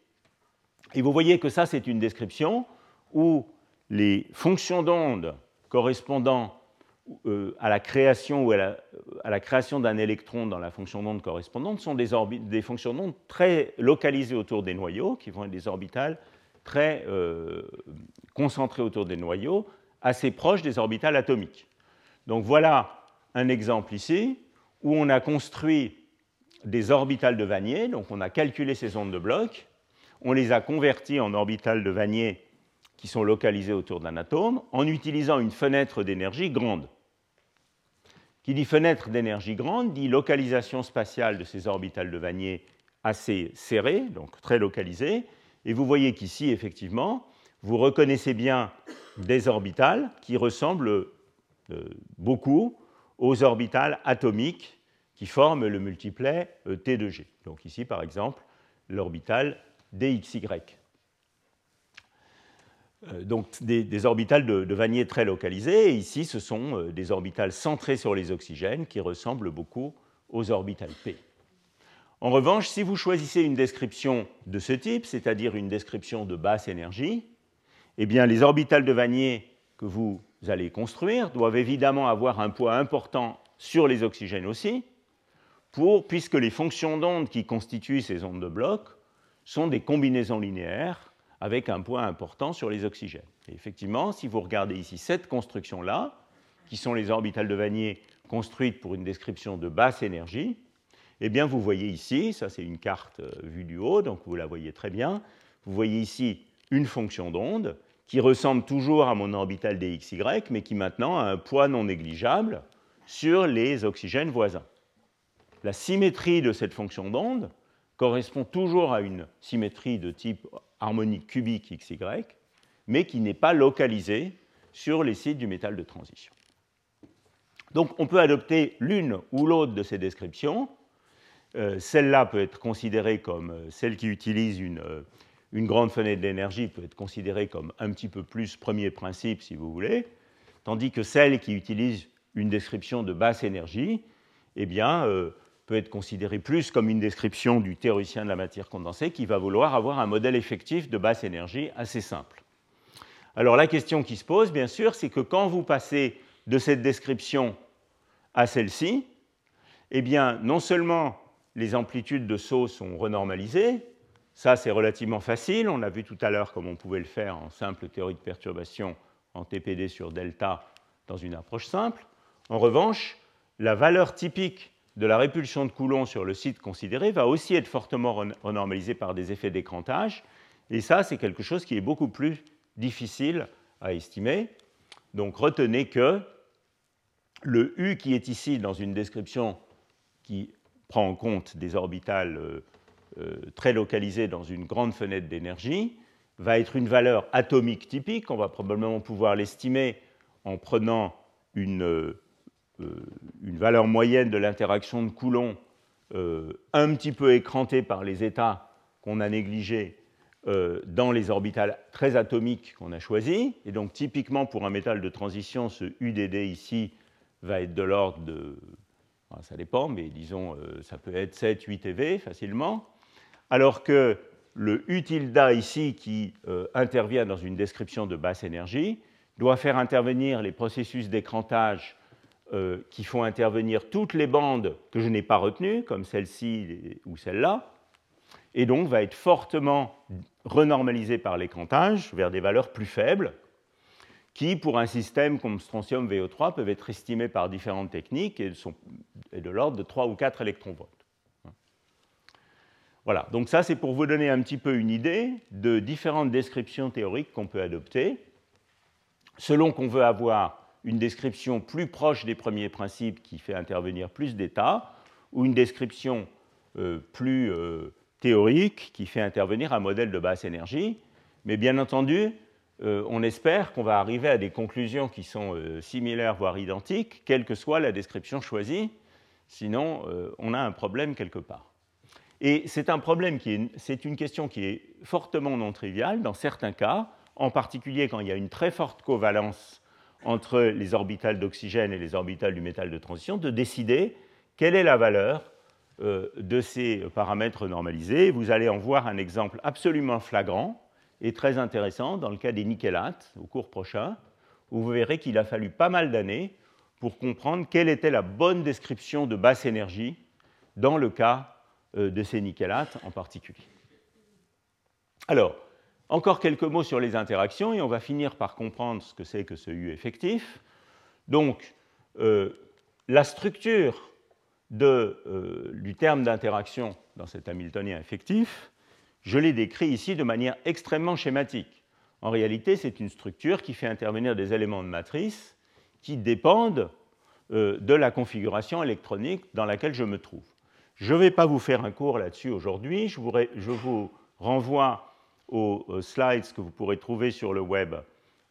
Et vous voyez que ça, c'est une description où les fonctions d'onde correspondant euh, à la création ou à la, création d'un électron dans la fonction d'onde correspondante sont des, des fonctions d'onde très localisées autour des noyaux, qui vont être des orbitales très euh, concentrées autour des noyaux, assez proches des orbitales atomiques. Donc voilà un exemple ici où on a construit des orbitales de Vanier, donc on a calculé ces ondes de bloc, on les a converties en orbitales de Vanier qui sont localisées autour d'un atome en utilisant une fenêtre d'énergie grande. Qui dit fenêtre d'énergie grande dit localisation spatiale de ces orbitales de Vanier assez serrées, donc très localisées. Et vous voyez qu'ici, effectivement, vous reconnaissez bien des orbitales qui ressemblent euh, beaucoup aux orbitales atomiques qui forment le multiplet euh, T de G. Donc ici, par exemple, l'orbital DXY. Euh, donc des, orbitales de, de, Vanier très localisées, et ici ce sont des orbitales centrées sur les oxygènes qui ressemblent beaucoup aux orbitales P. En revanche, si vous choisissez une description de ce type, c'est-à-dire une description de basse énergie, eh les orbitales de Vanier que vous allez construire doivent évidemment avoir un poids important sur les oxygènes aussi, puisque les fonctions d'onde qui constituent ces ondes de bloc sont des combinaisons linéaires avec un poids important sur les oxygènes. Et effectivement, si vous regardez ici cette construction-là, qui sont les orbitales de Vanier construites pour une description de basse énergie, eh bien vous voyez ici, ça c'est une carte euh, vue du haut, donc vous la voyez très bien, vous voyez ici une fonction d'onde qui ressemble toujours à mon orbital DXY, mais qui maintenant a un poids non négligeable sur les oxygènes voisins. La symétrie de cette fonction d'onde correspond toujours à une symétrie de type harmonique cubique XY, mais qui n'est pas localisée sur les sites du métal de transition. Donc on peut adopter l'une ou l'autre de ces descriptions. Euh, celle-là peut être considérée comme euh, celle qui utilise une, euh, une grande fenêtre d'énergie, peut être considérée comme un petit peu plus premier principe, si vous voulez, tandis que celle qui utilise une description de basse énergie, eh bien, peut être considéré plus comme une description du théoricien de la matière condensée qui va vouloir avoir un modèle effectif de basse énergie assez simple. Alors la question qui se pose, bien sûr, c'est que quand vous passez de cette description à celle-ci, eh non seulement les amplitudes de saut sont renormalisées, ça c'est relativement facile, on a vu tout à l'heure comment on pouvait le faire en simple théorie de perturbation en TPD sur delta dans une approche simple. En revanche, la valeur typique de la répulsion de Coulomb sur le site considéré va aussi être fortement renormalisée par des effets d'écrantage. Et ça, c'est quelque chose qui est beaucoup plus difficile à estimer. Donc retenez que le U qui est ici dans une description qui prend en compte des orbitales euh, très localisées dans une grande fenêtre d'énergie va être une valeur atomique typique. On va probablement pouvoir l'estimer en prenant une euh, euh, une valeur moyenne de l'interaction de Coulomb euh, un petit peu écrantée par les états qu'on a négligés euh, dans les orbitales très atomiques qu'on a choisis. Et donc, typiquement, pour un métal de transition, ce UDD ici va être de l'ordre de. ça dépend, mais disons, ça peut être 7, 8 EV facilement. Alors que le U tilde ici, qui intervient dans une description de basse énergie, doit faire intervenir les processus d'écrantage euh, qui font intervenir toutes les bandes que je n'ai pas retenues, comme celle-ci ou celle-là, et donc va être fortement renormalisé par l'écrantage vers des valeurs plus faibles, qui, pour un système comme strontium VO3, peuvent être estimées par différentes techniques et sont de l'ordre de 3 ou 4 électronvolts. Voilà, donc ça c'est pour vous donner un petit peu une idée de différentes descriptions théoriques qu'on peut adopter. Selon qu'on veut avoir une description plus proche des premiers principes qui fait intervenir plus d'états, ou une description euh, plus euh, théorique qui fait intervenir un modèle de basse énergie. Mais bien entendu, euh, on espère qu'on va arriver à des conclusions qui sont similaires, voire identiques, quelle que soit la description choisie. Sinon, on a un problème quelque part. Et c'est un problème qui est, c'est une question qui est fortement non triviale dans certains cas, en particulier quand il y a une très forte covalence entre les orbitales d'oxygène et les orbitales du métal de transition, de décider quelle est la valeur de ces paramètres normalisés. Vous allez en voir un exemple absolument flagrant et très intéressant dans le cas des nickelates au cours prochain, où vous verrez qu'il a fallu pas mal d'années pour comprendre quelle était la bonne description de basse énergie dans le cas euh, de ces nickelates en particulier. Alors, encore quelques mots sur les interactions et on va finir par comprendre ce que c'est que ce U effectif. Donc, euh, la structure euh, du terme d'interaction dans cet Hamiltonien effectif, je l'ai décrit ici de manière extrêmement schématique. En réalité, c'est une structure qui fait intervenir des éléments de matrice qui dépendent euh, de la configuration électronique dans laquelle je me trouve. Je ne vais pas vous faire un cours là-dessus aujourd'hui, je, vous, renvoie aux, slides que vous pourrez trouver sur le web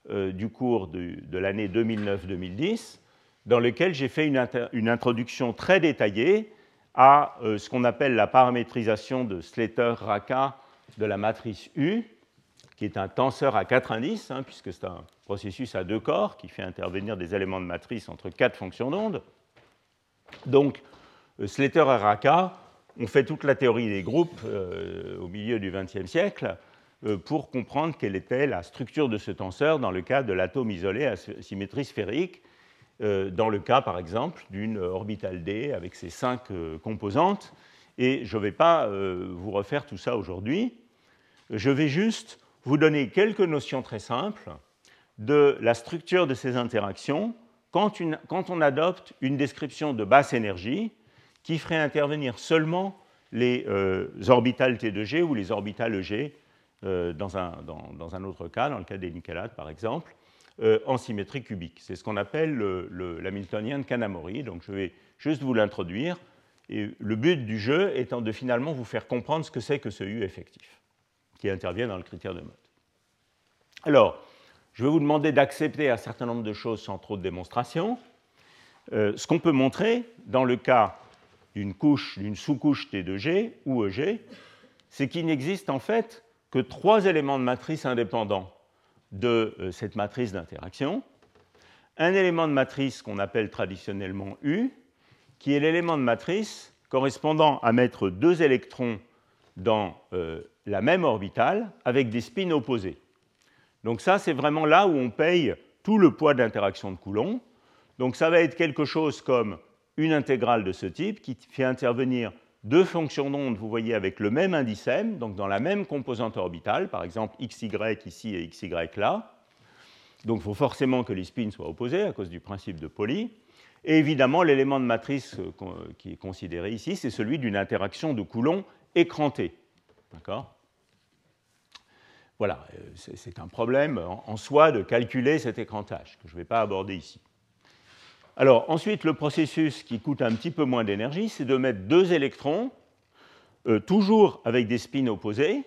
euh, du cours de, l'année 2009-2010, dans lequel j'ai fait une, introduction très détaillée à euh, ce qu'on appelle la paramétrisation de Slater-Raka de la matrice U, qui est un tenseur à quatre indices, hein, puisque c'est un processus à deux corps qui fait intervenir des éléments de matrice entre quatre fonctions d'onde. Donc, euh, Slater et Raka ont fait toute la théorie des groupes euh, au milieu du XXe siècle euh, pour comprendre quelle était la structure de ce tenseur dans le cas de l'atome isolé à symétrie sphérique, dans le cas, par exemple, d'une orbitale D avec ses cinq composantes. Et je ne vais pas vous refaire tout ça aujourd'hui. Je vais juste vous donner quelques notions très simples de la structure de ces interactions quand, on adopte une description de basse énergie qui ferait intervenir seulement les euh, orbitales T de G ou les orbitales EG euh, dans, un, autre cas, dans le cas des nickelates par exemple, euh, en symétrie cubique. C'est ce qu'on appelle l'Hamiltonien de Kanamori. Donc je vais juste vous l'introduire. Et le but du jeu étant de finalement vous faire comprendre ce que c'est que ce U effectif qui intervient dans le critère de mode. Alors, je vais vous demander d'accepter un certain nombre de choses sans trop de démonstration. Ce qu'on peut montrer dans le cas d'une couche, d'une sous-couche T2G ou EG, c'est qu'il n'existe en fait que trois éléments de matrice indépendants de euh, cette matrice d'interaction. Un élément de matrice qu'on appelle traditionnellement U, qui est l'élément de matrice correspondant à mettre deux électrons dans euh, la même orbitale avec des spins opposés. Donc ça, c'est vraiment là où on paye tout le poids d'interaction de Coulomb. Donc ça va être quelque chose comme une intégrale de ce type qui fait intervenir deux fonctions d'onde, vous voyez, avec le même indice m, donc dans la même composante orbitale, par exemple xy ici et xy là. Donc il faut forcément que les spins soient opposés à cause du principe de Pauli. Et évidemment, l'élément de matrice euh, qui est considéré ici, c'est celui d'une interaction de Coulomb écrantée. D'accord? Voilà, euh, c'est un problème en soi de calculer cet écrantage, que je ne vais pas aborder ici. Alors ensuite, le processus qui coûte un petit peu moins d'énergie, c'est de mettre deux électrons, euh, toujours avec des spins opposés,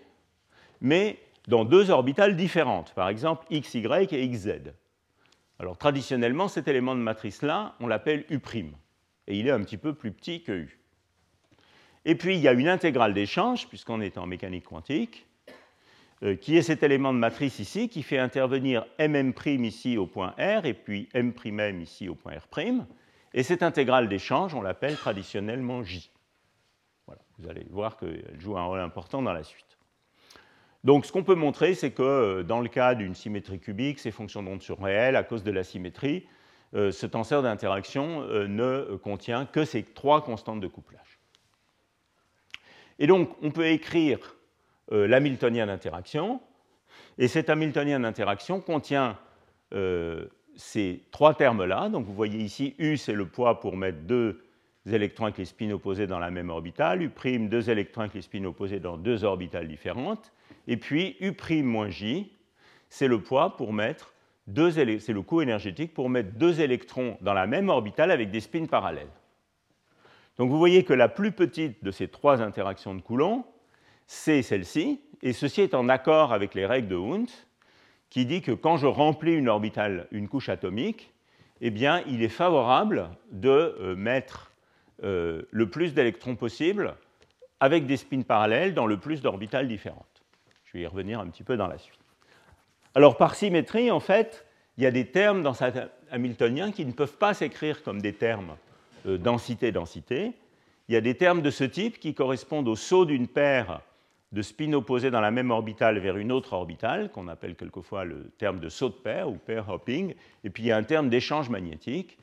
mais dans deux orbitales différentes, par exemple XY et XZ. Alors traditionnellement, cet élément de matrice-là, on l'appelle U', et il est un petit peu plus petit que U. Et puis il y a une intégrale d'échange, puisqu'on est en mécanique quantique, qui est cet élément de matrice ici, qui fait intervenir MM' ici au point R et puis M' ici au point R'. Et cette intégrale d'échange, on l'appelle traditionnellement J. Vous allez voir qu'elle joue un rôle important dans la suite. Donc ce qu'on peut montrer, c'est que euh, dans le cas d'une symétrie cubique, ces fonctions d'onde sont réelles à cause de la symétrie. Euh, ce tenseur d'interaction ne contient que ces trois constantes de couplage. Et donc on peut écrire euh, l'hamiltonien d'interaction. Et cet hamiltonien d'interaction contient euh, ces trois termes-là. Donc vous voyez ici, U, c'est le poids pour mettre deux électrons avec les spins opposés dans la même orbitale, U', deux électrons avec les spins opposés dans deux orbitales différentes. Et puis U' moins J, c'est le poids pour mettre deux c'est le coût énergétique pour mettre deux électrons dans la même orbitale avec des spins parallèles. Donc vous voyez que la plus petite de ces trois interactions de Coulomb, c'est celle-ci, et ceci est en accord avec les règles de Hund, qui dit que quand je remplis une orbitale, une couche atomique, eh bien, il est favorable de euh, mettre euh, le plus d'électrons possible avec des spins parallèles dans le plus d'orbitales différentes. Je vais y revenir un petit peu dans la suite. Alors, par symétrie, en fait, il y a des termes dans cet hamiltonien qui ne peuvent pas s'écrire comme des termes euh, densité-densité. il y a des termes de ce type qui correspondent au saut d'une paire de spins opposés dans la même orbitale vers une autre orbitale, qu'on appelle quelquefois le terme de saut de paire ou pair hopping, et puis il y a un terme d'échange magnétique.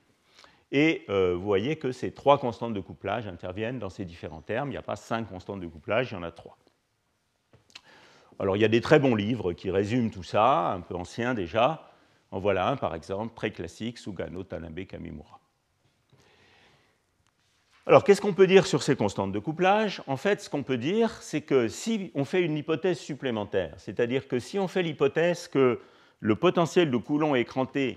Et euh, vous voyez que ces trois constantes de couplage interviennent dans ces différents termes. Il n'y a pas cinq constantes de couplage, il y en a trois. Alors il y a des très bons livres qui résument tout ça, un peu anciens déjà. En voilà un par exemple, très classique, Sugano Tanabe Kamimura. Alors, qu'est-ce qu'on peut dire sur ces constantes de couplage? En fait, ce qu'on peut dire, c'est que si on fait une hypothèse supplémentaire, c'est-à-dire que si on fait l'hypothèse que le potentiel de Coulomb écranté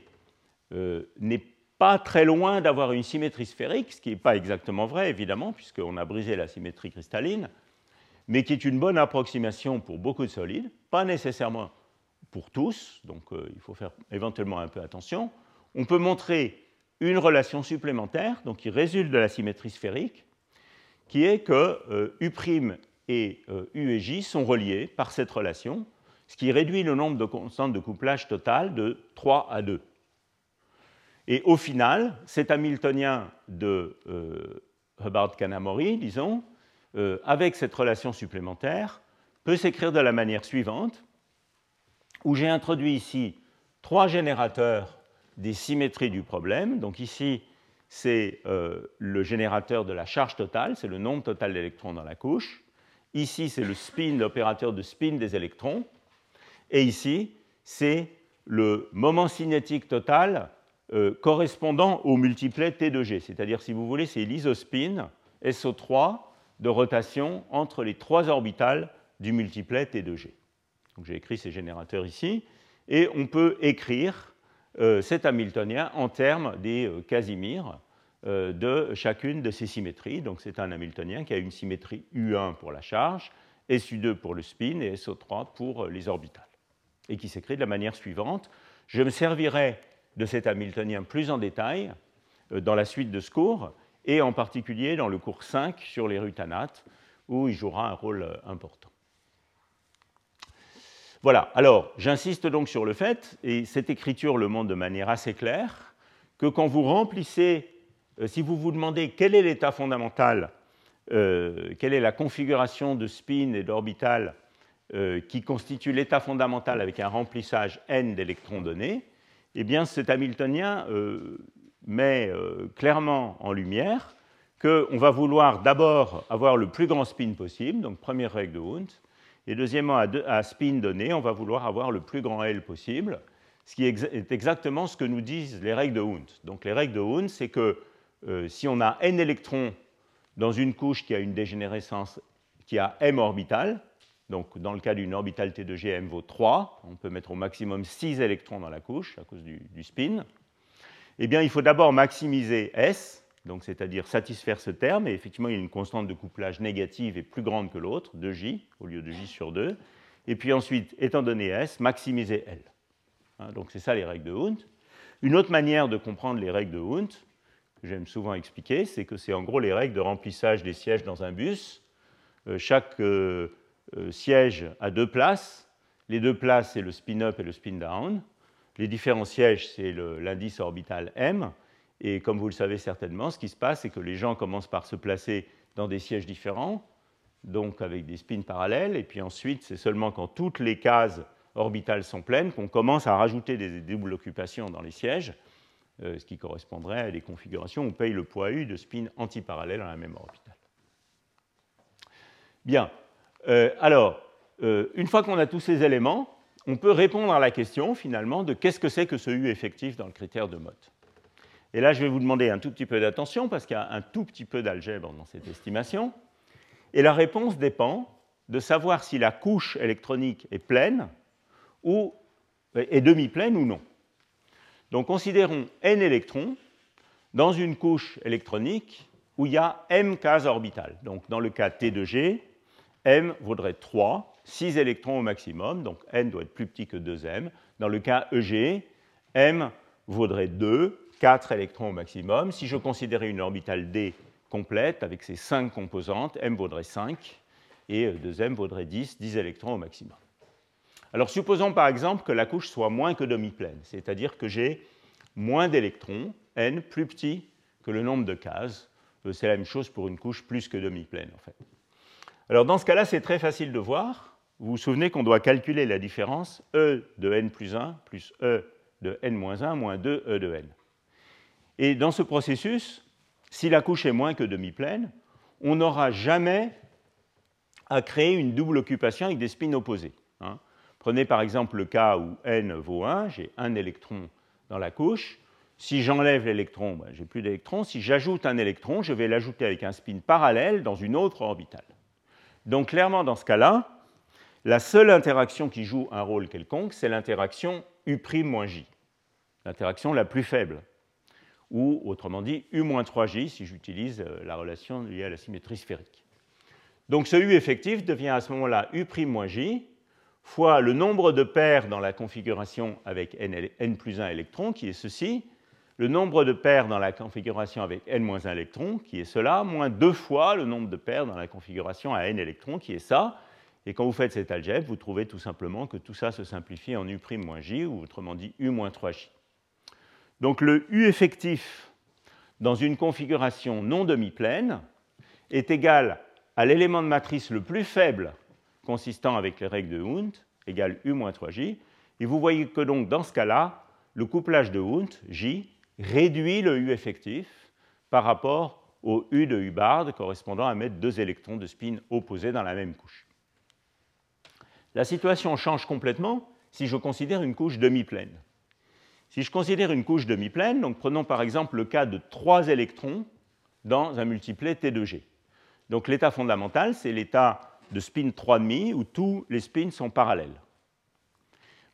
euh, n'est pas très loin d'avoir une symétrie sphérique, ce qui n'est pas exactement vrai, évidemment, puisqu'on a brisé la symétrie cristalline, mais qui est une bonne approximation pour beaucoup de solides, pas nécessairement pour tous, donc euh, il faut faire éventuellement un peu attention, on peut montrer une relation supplémentaire, donc qui résulte de la symétrie sphérique, qui est que euh, U' et euh, U et J sont reliés par cette relation, ce qui réduit le nombre de constantes de couplage total de 3 à 2. Et au final, cet Hamiltonien de euh, Hubbard-Kanamori, disons, avec cette relation supplémentaire, peut s'écrire de la manière suivante, où j'ai introduit ici trois générateurs des symétries du problème. Donc ici, c'est euh, le générateur de la charge totale, c'est le nombre total d'électrons dans la couche. Ici, c'est le spin, l'opérateur de spin des électrons. Et ici, c'est le moment cinétique total euh, correspondant au multiplet T 2 G. C'est-à-dire, si vous voulez, c'est l'isospin SO3 de rotation entre les trois orbitales du multiplet T 2 G. Donc j'ai écrit ces générateurs ici. Et on peut écrire cet Hamiltonien en termes des euh, Casimir euh, de chacune de ces symétries. Donc c'est un Hamiltonien qui a une symétrie U1 pour la charge, SU2 pour le spin et SO3 pour les orbitales, et qui s'écrit de la manière suivante. Je me servirai de cet Hamiltonien plus en détail dans la suite de ce cours, et en particulier dans le cours 5 sur les rutanates, où il jouera un rôle important. Voilà, alors j'insiste donc sur le fait, et cette écriture le montre de manière assez claire, que quand vous remplissez, euh, si vous vous demandez quel est l'état fondamental, euh, quelle est la configuration de spin et d'orbital euh, qui constitue l'état fondamental avec un remplissage n d'électrons donnés, eh bien cet Hamiltonien met clairement en lumière qu'on va vouloir d'abord avoir le plus grand spin possible, donc première règle de Hund, et deuxièmement, à, spin donné, on va vouloir avoir le plus grand L possible, ce qui est exactement ce que nous disent les règles de Hund. Donc les règles de Hund, c'est que euh, si on a n électrons dans une couche qui a une dégénérescence qui a m orbital, donc dans le cas d'une orbitale T de G, m vaut 3, on peut mettre au maximum 6 électrons dans la couche à cause du spin, eh bien il faut d'abord maximiser S, donc c'est-à-dire satisfaire ce terme, et effectivement il y a une constante de couplage négative et plus grande que l'autre, 2J au lieu de J sur 2, et puis ensuite, étant donné S, maximiser L. Hein, donc c'est ça les règles de Hund. Une autre manière de comprendre les règles de Hund, que j'aime souvent expliquer, c'est que c'est en gros les règles de remplissage des sièges dans un bus. Euh, chaque euh, euh, siège a deux places. Les deux places, c'est le spin-up et le spin-down. Les différents sièges, c'est l'indice orbital M. Et comme vous le savez certainement, ce qui se passe, c'est que les gens commencent par se placer dans des sièges différents, donc avec des spins parallèles, et puis ensuite, c'est seulement quand toutes les cases orbitales sont pleines qu'on commence à rajouter des doubles occupations dans les sièges, euh, ce qui correspondrait à des configurations où on paye le poids U de spins antiparallèles dans la même orbitale. Bien. Euh, alors, euh, une fois qu'on a tous ces éléments, on peut répondre à la question finalement de qu'est-ce que c'est que ce U effectif dans le critère de Mott. Et là, je vais vous demander un tout petit peu d'attention parce qu'il y a un tout petit peu d'algèbre dans cette estimation. Et la réponse dépend de savoir si la couche électronique est pleine ou est demi-pleine ou non. Donc considérons n électrons dans une couche électronique où il y a m cases orbitales. Donc dans le cas T de G, m vaudrait 3, 6 électrons au maximum, donc n doit être plus petit que 2m. Dans le cas EG, m vaudrait 2, 4 électrons au maximum. Si je considérais une orbitale d complète avec ses 5 composantes, m vaudrait 5 et 2m vaudrait 10, 10 électrons au maximum. Alors supposons par exemple que la couche soit moins que demi-pleine, c'est-à-dire que j'ai moins d'électrons, n plus petit que le nombre de cases, euh, c'est la même chose pour une couche plus que demi-pleine, en fait. Alors, dans ce cas-là, c'est très facile de voir. Vous vous souvenez qu'on doit calculer la différence E de n plus 1 plus E de n moins 1 moins 2 E de n. Et dans ce processus, si la couche est moins que demi-pleine, on n'aura jamais à créer une double occupation avec des spins opposés. Hein. Prenez par exemple le cas où n vaut 1, j'ai un électron dans la couche. Si j'enlève l'électron, ben, j'ai plus d'électrons. Si j'ajoute un électron, je vais l'ajouter avec un spin parallèle dans une autre orbitale. Donc clairement, dans ce cas-là, la seule interaction qui joue un rôle quelconque, c'est l'interaction U'-J, l'interaction la plus faible, ou autrement dit U-3J si j'utilise euh, la relation liée à la symétrie sphérique. Donc ce U effectif devient à ce moment-là U'-J fois le nombre de paires dans la configuration avec n, plus 1 électrons, qui est ceci, le nombre de paires dans la configuration avec n-1 électrons, qui est cela, moins deux fois le nombre de paires dans la configuration à n électrons, qui est ça. Et quand vous faites cette algèbre, vous trouvez tout simplement que tout ça se simplifie en U'-J, ou autrement dit U-3J. Donc le U effectif dans une configuration non demi-pleine est égal à l'élément de matrice le plus faible consistant avec les règles de Hund, égale U-3J. Et vous voyez que donc dans ce cas-là, le couplage de Hund, J, réduit le U effectif par rapport au U de Hubbard correspondant à mettre deux électrons de spin opposés dans la même couche. La situation change complètement si je considère une couche demi-pleine. Si je considère une couche demi-pleine, donc prenons par exemple le cas de trois électrons dans un multiplet T 2 G. Donc l'état fondamental, c'est l'état de spin 3,5 où tous les spins sont parallèles.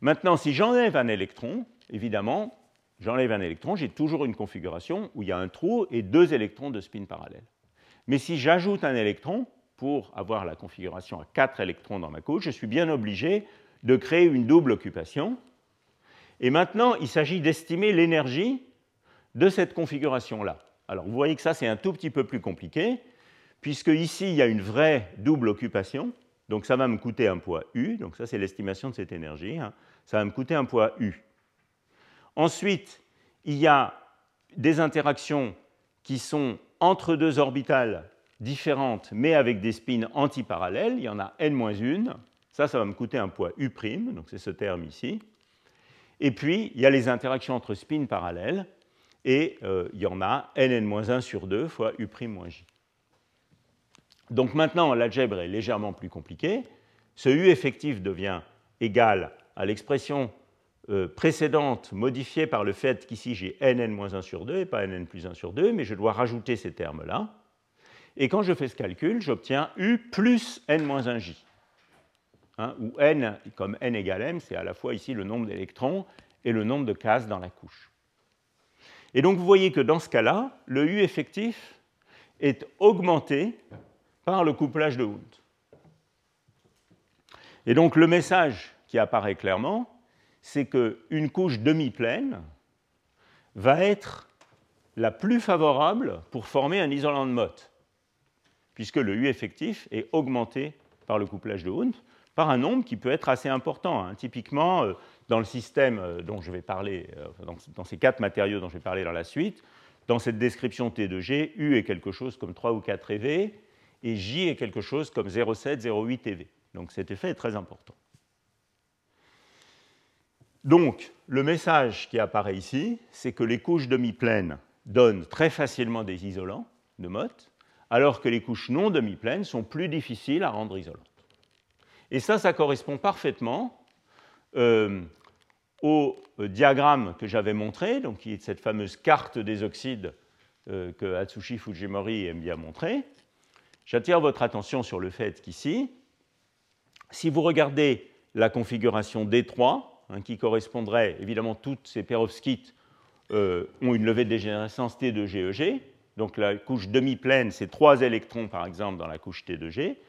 Maintenant, si j'enlève un électron, évidemment, j'enlève un électron, j'ai toujours une configuration où il y a un trou et deux électrons de spin parallèle. Mais si j'ajoute un électron, pour avoir la configuration à 4 électrons dans ma couche, je suis bien obligé de créer une double occupation. Et maintenant, il s'agit d'estimer l'énergie de cette configuration-là. Alors, vous voyez que ça, c'est un tout petit peu plus compliqué, puisque ici, il y a une vraie double occupation. Donc, ça va me coûter un poids U. Donc, ça, c'est l'estimation de cette énergie. Hein. Ça va me coûter un poids U. Ensuite, il y a des interactions qui sont entre deux orbitales différentes, mais avec des spins antiparallèles. Il y en a n-1. Ça, ça va me coûter un poids U', donc c'est ce terme ici. Et puis, il y a les interactions entre spins parallèles, et euh, il y en a nn-1 sur 2 fois U'-J. Donc maintenant, l'algèbre est légèrement plus compliquée. Ce U effectif devient égal à l'expression euh, précédente modifiée par le fait qu'ici j'ai nn-1 sur 2 et pas nn plus 1 sur 2, mais je dois rajouter ces termes-là. Et quand je fais ce calcul, j'obtiens U plus n-1j. Hein, où n, comme n égale m, c'est à la fois ici le nombre d'électrons et le nombre de cases dans la couche. Et donc vous voyez que dans ce cas-là, le U effectif est augmenté par le couplage de Hund. Et donc le message qui apparaît clairement, c'est qu'une couche demi-pleine va être la plus favorable pour former un isolant de Mott, puisque le U effectif est augmenté par le couplage de Hund par un nombre qui peut être assez important. Hein. Typiquement, euh, dans le système euh, dont je vais parler, euh, dans ces quatre matériaux dont je vais parler dans la suite, dans cette description T de G, U est quelque chose comme 3 ou 4 EV et J est quelque chose comme 0,7, 0,8 EV. Donc cet effet est très important. Donc, le message qui apparaît ici, c'est que les couches demi-pleines donnent très facilement des isolants de Mott, alors que les couches non demi-pleines sont plus difficiles à rendre isolantes. Et ça, ça correspond parfaitement euh, au euh, diagramme que j'avais montré, donc qui est cette fameuse carte des oxydes euh, que Atsushi Fujimori aime bien montrer. J'attire votre attention sur le fait qu'ici, si vous regardez la configuration D3, Hein, qui correspondrait, évidemment, toutes ces perovskites ont une levée de dégénérescence T de GEG. Donc la couche demi-pleine, c'est trois électrons, par exemple, dans la couche T de G.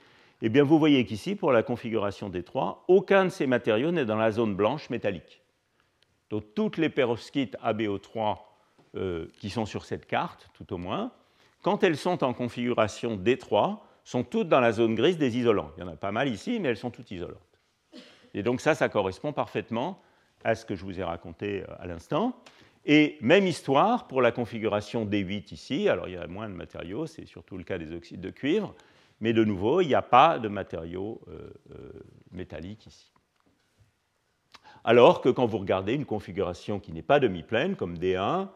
Eh bien, vous voyez qu'ici, pour la configuration D3, aucun de ces matériaux n'est dans la zone blanche métallique. Donc toutes les perovskites ABO3 euh, qui sont sur cette carte, tout au moins, quand elles sont en configuration D3, sont toutes dans la zone grise des isolants. Il y en a pas mal ici, mais elles sont toutes isolantes. Et donc ça, ça correspond parfaitement à ce que je vous ai raconté euh, à l'instant. Et même histoire pour la configuration D8 ici. Alors il y a moins de matériaux, c'est surtout le cas des oxydes de cuivre. Mais de nouveau, il n'y a pas de matériaux euh, euh, métalliques ici. Alors que quand vous regardez une configuration qui n'est pas demi-pleine, comme D1,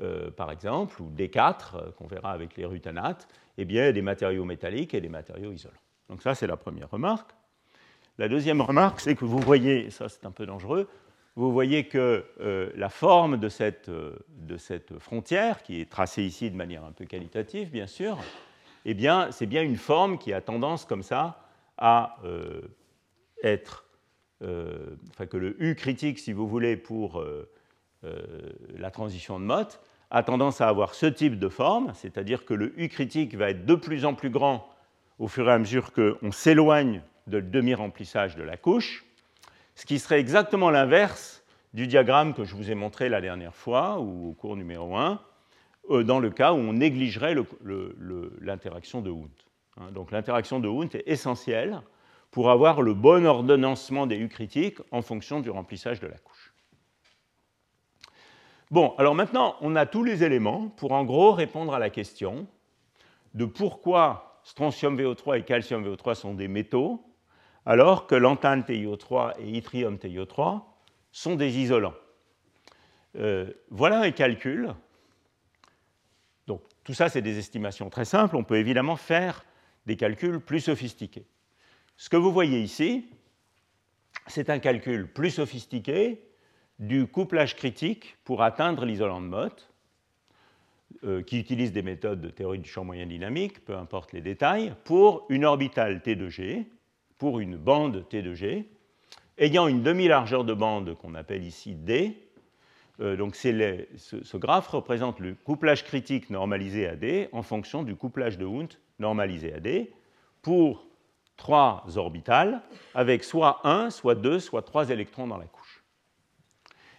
euh, par exemple, ou D4, qu'on verra avec les rutanates, eh bien, il y a des matériaux métalliques et des matériaux isolants. Donc ça, c'est la première remarque. La deuxième remarque, c'est que vous voyez, ça c'est un peu dangereux, vous voyez que la forme de cette, de cette, frontière, qui est tracée ici de manière un peu qualitative, bien sûr, eh c'est bien une forme qui a tendance comme ça à euh, être, euh, enfin que le U critique, si vous voulez, pour euh, la transition de Mott, a tendance à avoir ce type de forme, c'est-à-dire que le U critique va être de plus en plus grand au fur et à mesure qu'on s'éloigne de demi-remplissage de la couche, ce qui serait exactement l'inverse du diagramme que je vous ai montré la dernière fois, ou au cours numéro 1, euh, dans le cas où on négligerait l'interaction de Hund. Hein, donc l'interaction de Hund est essentielle pour avoir le bon ordonnancement des U critiques en fonction du remplissage de la couche. Bon, alors maintenant, on a tous les éléments pour en gros répondre à la question de pourquoi strontium VO3 et calcium VO3 sont des métaux, alors que lantane TiO3 et yttrium TiO3 sont des isolants. Euh, voilà un calcul tout ça, c'est des estimations très simples. On peut évidemment faire des calculs plus sophistiqués. Ce que vous voyez ici, c'est un calcul plus sophistiqué du couplage critique pour atteindre l'isolant de Mott, euh, qui utilise des méthodes de théorie du champ moyen dynamique, peu importe les détails, pour une orbitale T2G, pour une bande T2G, ayant une demi-largeur de bande qu'on appelle ici D, euh, donc ce, graphe représente le couplage critique normalisé à D en fonction du couplage de Hund normalisé à D pour trois orbitales avec soit un, soit deux, soit trois électrons dans la couche.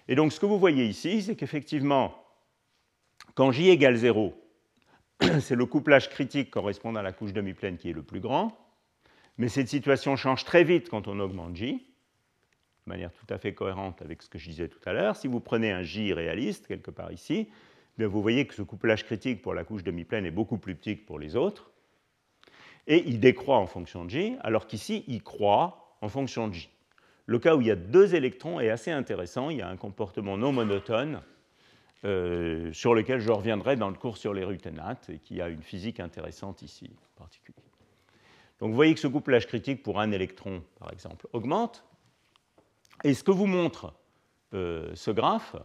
Et donc ce que vous voyez ici, c'est qu'effectivement, quand J égale 0, c'est le couplage critique correspondant à la couche demi-pleine qui est le plus grand, mais cette situation change très vite quand on augmente J de manière tout à fait cohérente avec ce que je disais tout à l'heure. Si vous prenez un J réaliste, quelque part ici, eh vous voyez que ce couplage critique pour la couche demi-pleine est beaucoup plus petit que pour les autres. Et il décroît en fonction de J, alors qu'ici, il croît en fonction de J. Le cas où il y a deux électrons est assez intéressant. Il y a un comportement non monotone euh, sur lequel je reviendrai dans le cours sur les ruténates et qui a une physique intéressante ici en particulier. Donc vous voyez que ce couplage critique pour un électron, par exemple, augmente. Et ce que vous montre euh, ce graphe,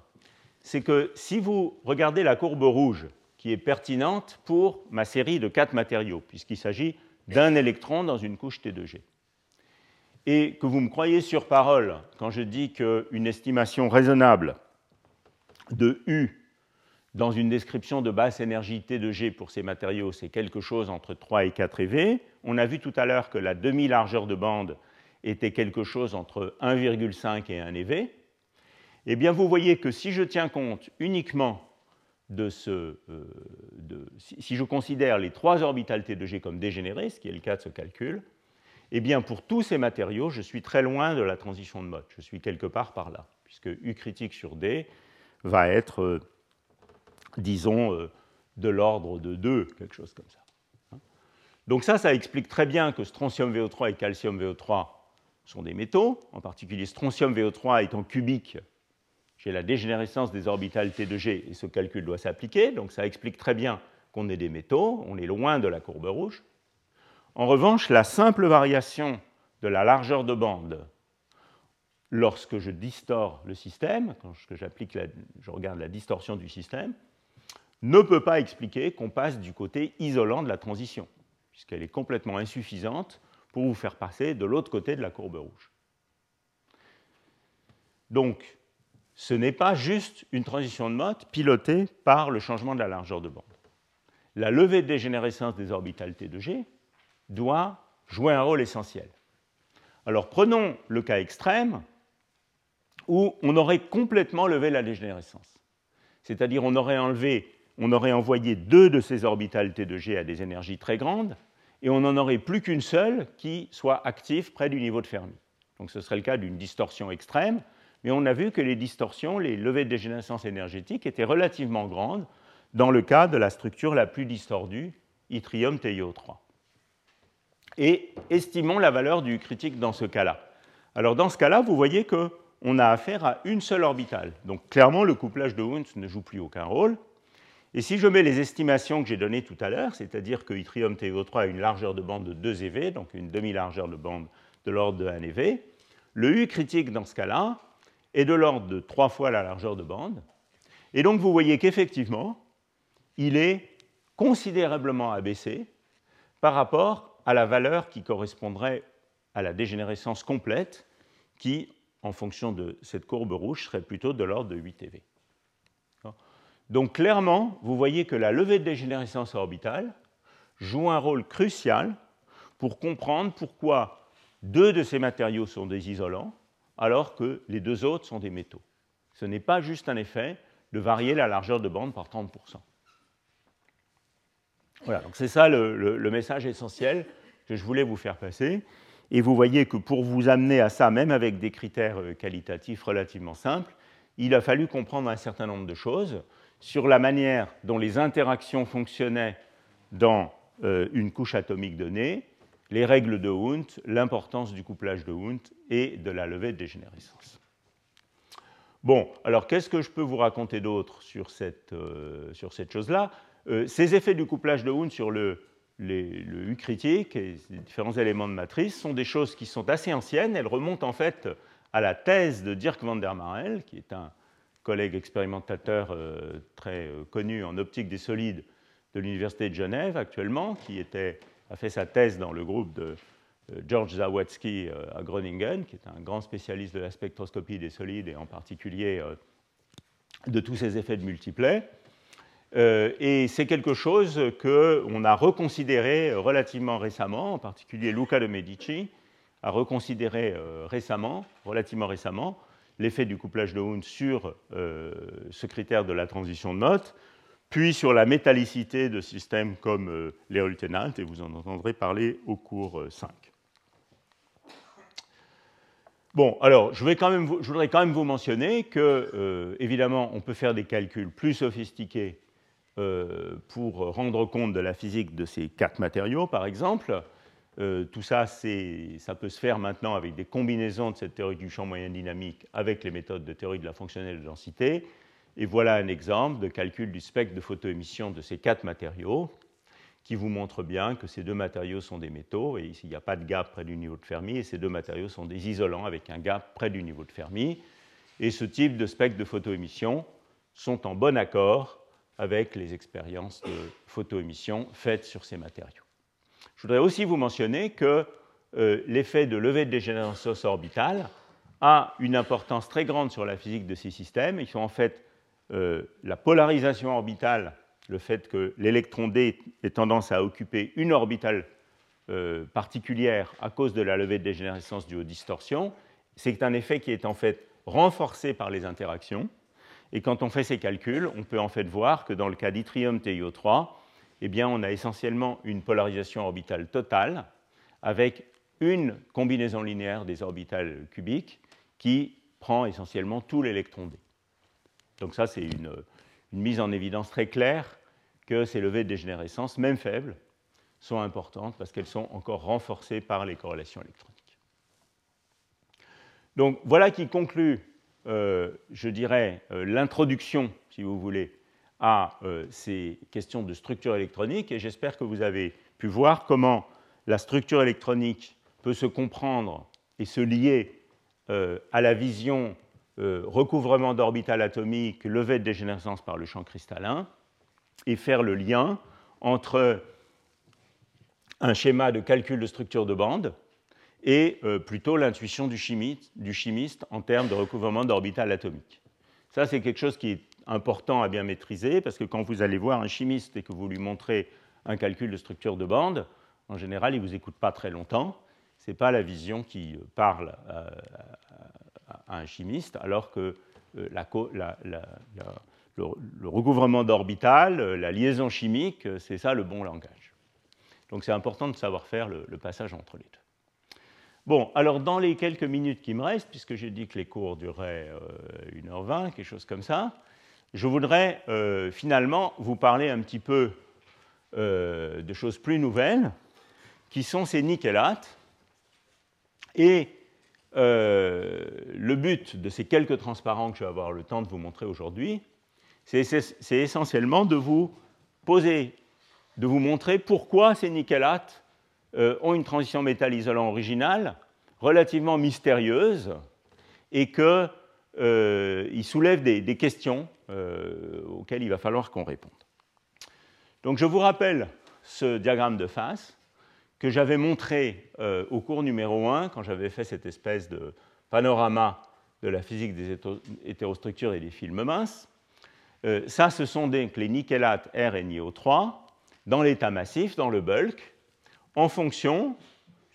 c'est que si vous regardez la courbe rouge, qui est pertinente pour ma série de quatre matériaux, puisqu'il s'agit d'un électron dans une couche T2G, et que vous me croyez sur parole quand je dis qu'une estimation raisonnable de U dans une description de basse énergie T2G pour ces matériaux, c'est quelque chose entre 3 et 4 eV. On a vu tout à l'heure que la demi-largeur de bande était quelque chose entre 1,5 et 1 EV, eh bien vous voyez que si je tiens compte uniquement de ce, euh, si, je considère les trois orbitales T de G comme dégénérées, ce qui est le cas de ce calcul, eh bien pour tous ces matériaux, je suis très loin de la transition de mode. Je suis quelque part par là, puisque U critique sur D va être, euh, disons, euh, de l'ordre de 2, quelque chose comme ça. Donc ça, ça explique très bien que strontium VO3 et calcium VO3 sont des métaux, en particulier strontium VO3 étant cubique, j'ai la dégénérescence des orbitales T de G et ce calcul doit s'appliquer, donc ça explique très bien qu'on est des métaux, on est loin de la courbe rouge. En revanche, la simple variation de la largeur de bande lorsque je distors le système, quand j'applique je regarde la distorsion du système, ne peut pas expliquer qu'on passe du côté isolant de la transition, puisqu'elle est complètement insuffisante pour vous faire passer de l'autre côté de la courbe rouge. Donc, ce n'est pas juste une transition de mode pilotée par le changement de la largeur de bande. La levée de dégénérescence des orbitales T de G doit jouer un rôle essentiel. Alors prenons le cas extrême où on aurait complètement levé la dégénérescence. C'est-à-dire on aurait enlevé, on aurait envoyé deux de ces orbitales T de G à des énergies très grandes et on n'en aurait plus qu'une seule qui soit active près du niveau de Fermi. Donc ce serait le cas d'une distorsion extrême, mais on a vu que les distorsions, les levées de dégénérescence énergétique étaient relativement grandes dans le cas de la structure la plus distordue, yttrium TiO3. Et estimons la valeur du critique dans ce cas-là. Alors dans ce cas-là, vous voyez qu'on a affaire à une seule orbitale. Donc clairement, le couplage de Hund ne joue plus aucun rôle. Et si je mets les estimations que j'ai données tout à l'heure, c'est-à-dire que yttrium TiO3 a une largeur de bande de 2 eV, donc une demi-largeur de bande de l'ordre de 1 eV, le U critique dans ce cas-là est de l'ordre de 3 fois la largeur de bande. Et donc vous voyez qu'effectivement, il est considérablement abaissé par rapport à la valeur qui correspondrait à la dégénérescence complète, qui, en fonction de cette courbe rouge, serait plutôt de l'ordre de 8 eV. Donc clairement, vous voyez que la levée de dégénérescence orbitale joue un rôle crucial pour comprendre pourquoi deux de ces matériaux sont des isolants alors que les deux autres sont des métaux. Ce n'est pas juste un effet de varier la largeur de bande par 30%. Voilà, donc c'est ça le, message essentiel que je voulais vous faire passer. Et vous voyez que pour vous amener à ça, même avec des critères euh, qualitatifs relativement simples, il a fallu comprendre un certain nombre de choses sur la manière dont les interactions fonctionnaient dans euh, une couche atomique donnée, les règles de Hund, l'importance du couplage de Hund et de la levée de dégénérescence. Bon, alors qu'est-ce que je peux vous raconter d'autre sur cette, euh, cette chose-là? Euh, Ces effets du couplage de Hund sur le, le U critique et les différents éléments de matrice sont des choses qui sont assez anciennes. Elles remontent en fait à la thèse de Dirk van der Marel, qui est un collègue expérimentateur euh, très euh, connu en optique des solides de l'Université de Genève actuellement, qui était, a fait sa thèse dans le groupe de euh, George Zawadzki à Groningen, qui est un grand spécialiste de la spectroscopie des solides et en particulier de tous ces effets de multiplets. et c'est quelque chose qu'on a reconsidéré relativement récemment, en particulier Luca de Medici a reconsidéré récemment, relativement récemment, l'effet du couplage de Hund sur euh, ce critère de la transition de Mott, puis sur la métallicité de systèmes comme euh, et vous en entendrez parler au cours 5. Euh, bon, alors, je, voudrais quand même vous mentionner que, euh, évidemment, on peut faire des calculs plus sophistiqués pour rendre compte de la physique de ces quatre matériaux, par exemple. Euh, tout ça, ça peut se faire maintenant avec des combinaisons de cette théorie du champ moyen dynamique avec les méthodes de théorie de la fonctionnelle densité. Et voilà un exemple de calcul du spectre de photoémission de ces quatre matériaux qui vous montre bien que ces deux matériaux sont des métaux, et ici il n'y a pas de gap près du niveau de Fermi, et ces deux matériaux sont des isolants avec un gap près du niveau de Fermi. Et ce type de spectre de photoémission sont en bon accord avec les expériences de photoémission faites sur ces matériaux. Je voudrais aussi vous mentionner que euh, l'effet de levée de dégénérescence orbitale a une importance très grande sur la physique de ces systèmes. Ils sont en fait euh, la polarisation orbitale, le fait que l'électron D ait tendance à occuper une orbitale euh, particulière à cause de la levée de dégénérescence due aux distorsions, c'est un effet qui est en fait renforcé par les interactions. Et quand on fait ces calculs, on peut en fait voir que dans le cas d'yttrium TiO3, eh on a essentiellement une polarisation orbitale totale avec une combinaison linéaire des orbitales cubiques qui prend essentiellement tout l'électron D. Donc ça, c'est une, mise en évidence très claire que ces levées de dégénérescence, même faibles, sont importantes parce qu'elles sont encore renforcées par les corrélations électroniques. Donc voilà qui conclut, euh, je dirais, euh, l'introduction, si vous voulez, à euh, ces questions de structure électronique et j'espère que vous avez pu voir comment la structure électronique peut se comprendre et se lier euh, à la vision euh, recouvrement d'orbital atomique, levée de dégénérescence par le champ cristallin, et faire le lien entre un schéma de calcul de structure de bande et plutôt l'intuition du du chimiste en termes de recouvrement d'orbital atomique. Ça, c'est quelque chose qui est important à bien maîtriser, parce que quand vous allez voir un chimiste et que vous lui montrez un calcul de structure de bande, en général, il ne vous écoute pas très longtemps. Ce n'est pas la vision qui parle à, un chimiste, alors que euh, le, recouvrement d'orbital, la liaison chimique, c'est ça le bon langage. Donc c'est important de savoir faire le, passage entre les deux. Bon, alors dans les quelques minutes qui me restent, puisque j'ai dit que les cours duraient 1h20, quelque chose comme ça, je voudrais finalement vous parler un petit peu de choses plus nouvelles, qui sont ces nickelates. Et euh, le but de ces quelques transparents que je vais avoir le temps de vous montrer aujourd'hui, c'est essentiellement de vous poser, de vous montrer pourquoi ces nickelates euh, ont une transition métal isolant originale relativement mystérieuse et qu'ils euh, soulèvent des questions auxquelles il va falloir qu'on réponde. Donc je vous rappelle ce diagramme de face que j'avais montré euh, au cours numéro 1, quand j'avais fait cette espèce de panorama de la physique des hétérostructures et des films minces. Euh, ça, ce sont donc les nickelates R et NiO3 dans l'état massif, dans le bulk, en fonction,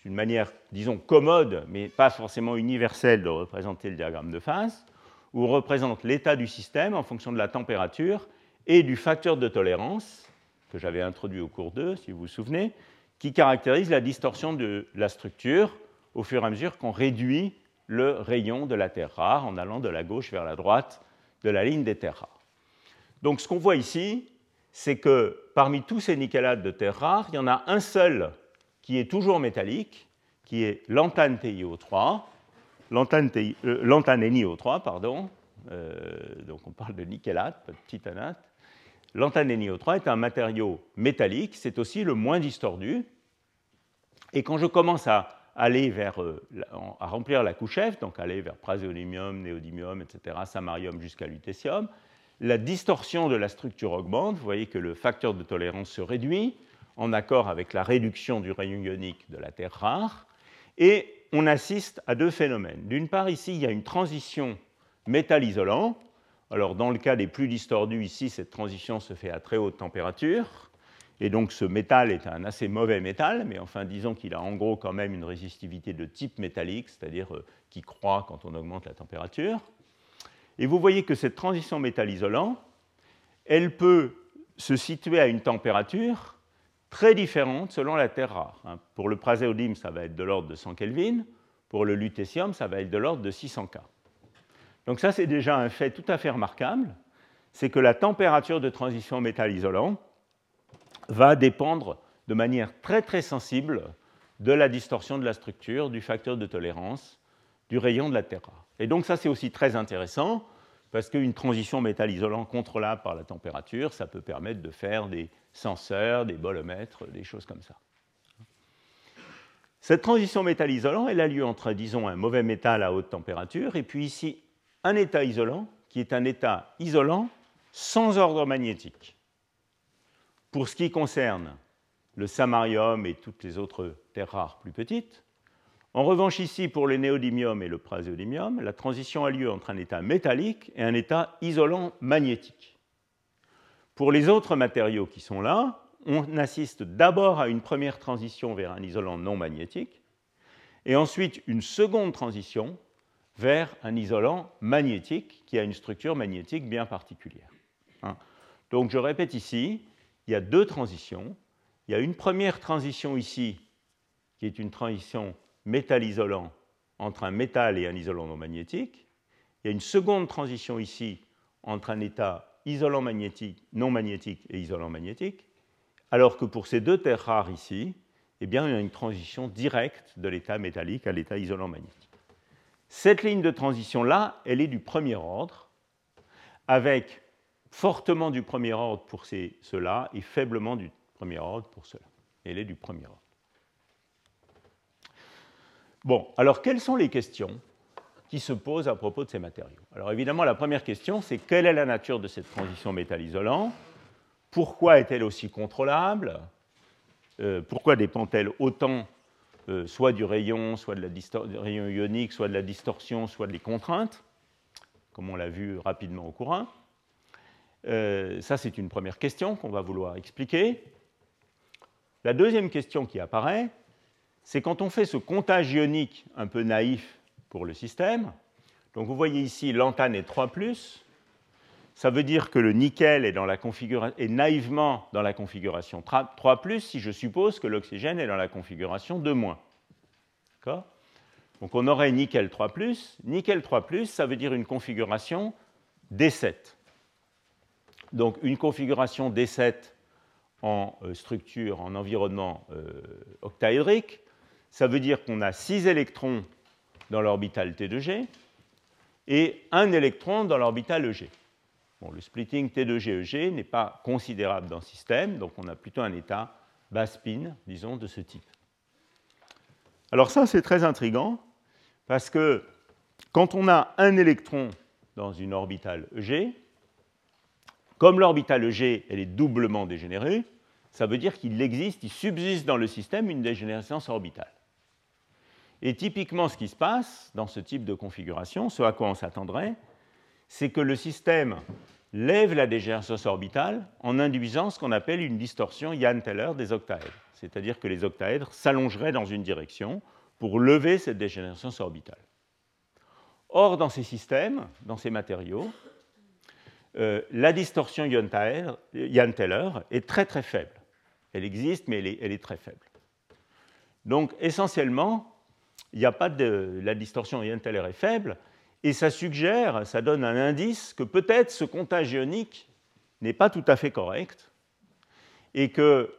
d'une manière, disons, commode, mais pas forcément universelle de représenter le diagramme de phase, où représente l'état du système en fonction de la température et du facteur de tolérance que j'avais introduit au cours 2, si vous vous souvenez, qui caractérise la distorsion de la structure au fur et à mesure qu'on réduit le rayon de la terre rare en allant de la gauche vers la droite de la ligne des terres rares. Donc ce qu'on voit ici, c'est que parmi tous ces nickelates de terres rares, il y en a un seul qui est toujours métallique, qui est l'antane TiO3, l'antane euh, NiO3, pardon, euh, donc on parle de nickelate, pas de titanate, L'antanénio3 est un matériau métallique, c'est aussi le moins distordu. Et quand je commence à aller vers, euh, à remplir la couche F, donc aller vers praséodymium, néodymium, etc., samarium jusqu'à lutécium, la distorsion de la structure augmente. Vous voyez que le facteur de tolérance se réduit en accord avec la réduction du rayon ionique de la terre rare. Et on assiste à deux phénomènes. D'une part, ici, il y a une transition métal-isolant alors, dans le cas des plus distordus, ici, cette transition se fait à très haute température. Et donc, ce métal est un assez mauvais métal, mais enfin, disons qu'il a en gros quand même une résistivité de type métallique, c'est-à-dire euh, qui croît quand on augmente la température. Et vous voyez que cette transition métal-isolant, elle peut se situer à une température très différente selon la terre rare. Hein. Pour le praséodyme, ça va être de l'ordre de 100 Kelvin. Pour le lutécium, ça va être de l'ordre de 600 K. Donc ça, c'est déjà un fait tout à fait remarquable, c'est que la température de transition métal isolant va dépendre de manière très très sensible de la distorsion de la structure, du facteur de tolérance, du rayon de la terre Et donc ça, c'est aussi très intéressant, parce qu'une transition métal isolant contrôlable par la température, ça peut permettre de faire des senseurs, des bolomètres, des choses comme ça. Cette transition métal isolant, elle a lieu entre, disons, un mauvais métal à haute température, et puis ici, un état isolant qui est un état isolant sans ordre magnétique. Pour ce qui concerne le samarium et toutes les autres terres rares plus petites, en revanche, ici, pour le néodymium et le praséodymium, la transition a lieu entre un état métallique et un état isolant magnétique. Pour les autres matériaux qui sont là, on assiste d'abord à une première transition vers un isolant non magnétique, et ensuite une seconde transition vers un isolant magnétique qui a une structure magnétique bien particulière. Hein. Donc je répète ici, il y a deux transitions. Il y a une première transition ici, qui est une transition métal-isolant entre un métal et un isolant non magnétique. Il y a une seconde transition ici entre un état isolant magnétique, non magnétique et isolant magnétique, alors que pour ces deux terres rares ici, eh bien, il y a une transition directe de l'état métallique à l'état isolant magnétique. Cette ligne de transition-là, elle est du premier ordre, avec fortement du premier ordre pour ceux-là et faiblement du premier ordre pour ceux-là. Elle est du premier ordre. Bon, alors quelles sont les questions qui se posent à propos de ces matériaux? Alors évidemment, la première question, c'est quelle est la nature de cette transition métal-isolant Pourquoi est-elle aussi contrôlable? Euh, Pourquoi dépend-elle autant euh, soit du rayon, soit de la rayon ionique, soit de la distorsion, soit des contraintes, comme on l'a vu rapidement au courant. Euh, ça, c'est une première question qu'on va vouloir expliquer. La deuxième question qui apparaît, c'est quand on fait ce comptage ionique un peu naïf pour le système. Donc vous voyez ici, l'antane est 3 ça veut dire que le nickel est, naïvement dans la configuration 3 si je suppose que l'oxygène est dans la configuration 2 D'accord? Donc on aurait nickel 3 ⁇ nickel 3 ⁇ ça veut dire une configuration D7. Donc une configuration D7 en euh, structure, en environnement euh, octaédrique, ça veut dire qu'on a 6 électrons dans l'orbital T2G et un électron dans l'orbital EG. Bon, le splitting T2G-EG n'est pas considérable dans le système, donc on a plutôt un état bas spin, disons, de ce type. Alors ça, c'est très intriguant, parce que quand on a un électron dans une orbitale EG, comme l'orbitale EG elle est doublement dégénérée, ça veut dire qu'il existe, il subsiste dans le système une dégénérescence orbitale. Et typiquement, ce qui se passe dans ce type de configuration, ce à quoi on s'attendrait, c'est que le système lève la dégénérescence orbitale en induisant ce qu'on appelle une distorsion Yann-Teller des octaèdres. C'est-à-dire que les octaèdres s'allongeraient dans une direction pour lever cette dégénérescence orbitale. Or, dans ces systèmes, dans ces matériaux, euh, la distorsion Yann-Teller est très très faible. Elle existe, mais elle est, très faible. Donc, essentiellement, il n'y a pas de. La distorsion Yann-Teller est faible, et ça suggère, ça donne un indice que peut-être ce comptage ionique n'est pas tout à fait correct, et que,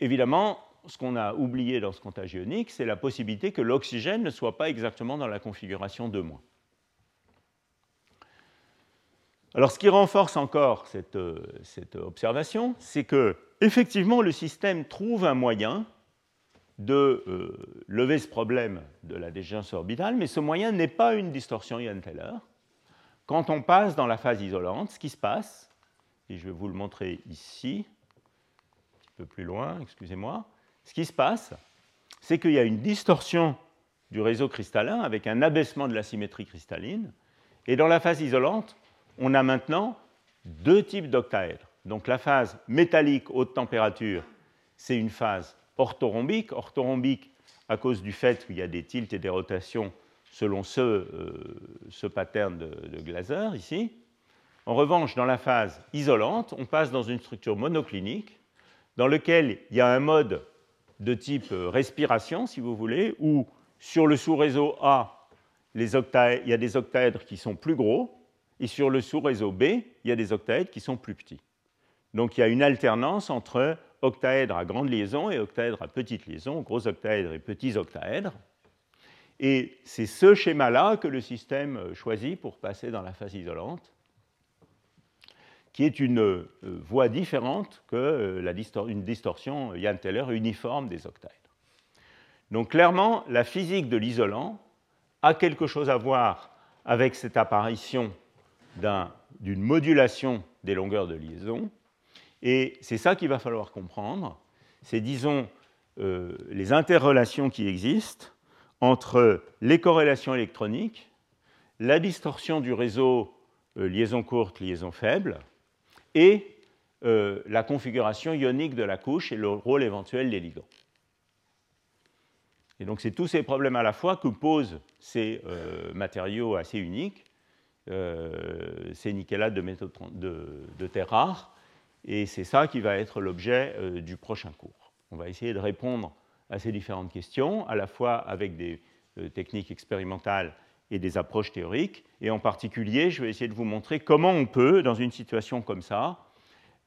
évidemment, ce qu'on a oublié dans ce comptage ionique, c'est la possibilité que l'oxygène ne soit pas exactement dans la configuration 2-. Alors, ce qui renforce encore cette, cette observation, c'est que, effectivement, le système trouve un moyen de euh, lever ce problème de la dégénérescence orbitale, mais ce moyen n'est pas une distorsion Ian-Teller. Quand on passe dans la phase isolante, ce qui se passe, et je vais vous le montrer ici, un petit peu plus loin, excusez-moi, ce qui se passe, c'est qu'il y a une distorsion du réseau cristallin avec un abaissement de la symétrie cristalline, et dans la phase isolante, on a maintenant deux types d'octaèdres. Donc la phase métallique haute température, c'est une phase orthorhombique. Orthorhombique à cause du fait qu'il y a des tilts et des rotations selon ce, euh, pattern de, de ici. En revanche, dans la phase isolante, on passe dans une structure monoclinique dans laquelle il y a un mode de type euh, respiration, si vous voulez, où sur le sous-réseau A, il y a des octaèdres qui sont plus gros, et sur le sous-réseau B, il y a des octaèdres qui sont plus petits. Donc il y a une alternance entre octaèdres à grande liaison et octaèdres à petite liaison, gros octaèdres et petits octaèdres. Et c'est ce schéma-là que le système choisit pour passer dans la phase isolante, qui est une euh, voie différente que euh, une distorsion Yann-Teller uniforme des octaèdres. Donc clairement, la physique de l'isolant a quelque chose à voir avec cette apparition d'une modulation des longueurs de liaison et c'est ça qu'il va falloir comprendre. C'est, disons, euh, les interrelations qui existent entre les corrélations électroniques, la distorsion du réseau euh, liaison courte, liaison faible, et euh, la configuration ionique de la couche et le rôle éventuel des ligands. Et donc c'est tous ces problèmes à la fois que posent ces matériaux assez uniques, ces nickelates de, de, de terre rare, et c'est ça qui va être l'objet euh, du prochain cours. On va essayer de répondre à ces différentes questions, à la fois avec des euh, techniques expérimentales et des approches théoriques. Et en particulier, je vais essayer de vous montrer comment on peut, dans une situation comme ça,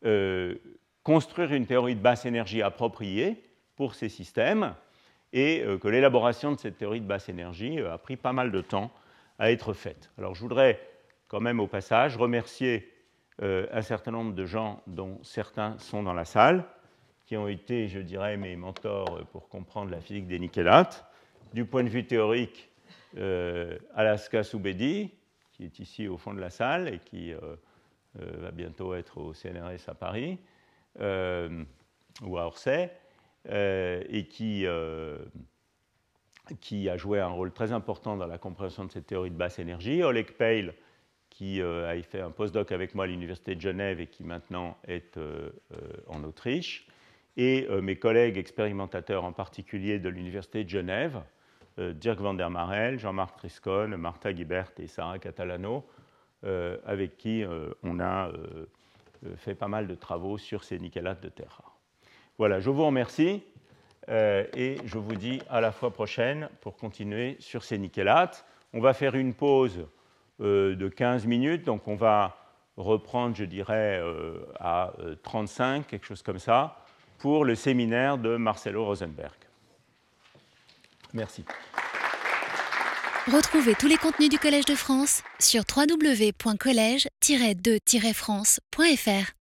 euh, construire une théorie de basse énergie appropriée pour ces systèmes et que l'élaboration de cette théorie de basse énergie a pris pas mal de temps à être faite. Alors je voudrais quand même au passage remercier euh, un certain nombre de gens, dont certains sont dans la salle, qui ont été, je dirais, mes mentors pour comprendre la physique des nickélates. Du point de vue théorique, euh, Alaska Soubedi, qui est ici au fond de la salle et qui euh, va bientôt être au CNRS à Paris, ou à Orsay, et qui, qui a joué un rôle très important dans la compréhension de cette théorie de basse énergie. Oleg Peil, qui euh, a fait un postdoc avec moi à l'Université de Genève et qui maintenant est euh, euh, en Autriche, et mes collègues expérimentateurs en particulier de l'Université de Genève, Dirk van der Marel, Jean-Marc Triscon, Martha Guibert et Sarah Catalano, avec qui on a fait pas mal de travaux sur ces nickelates de terre rare. Voilà, je vous remercie. et je vous dis à la fois prochaine pour continuer sur ces nickélates. On va faire une pause de 15 minutes, donc on va reprendre, je dirais, à 35, quelque chose comme ça, pour le séminaire de Marcelo Rosenberg. Merci. Retrouvez tous les contenus du Collège de France sur www.colège-2-france.fr.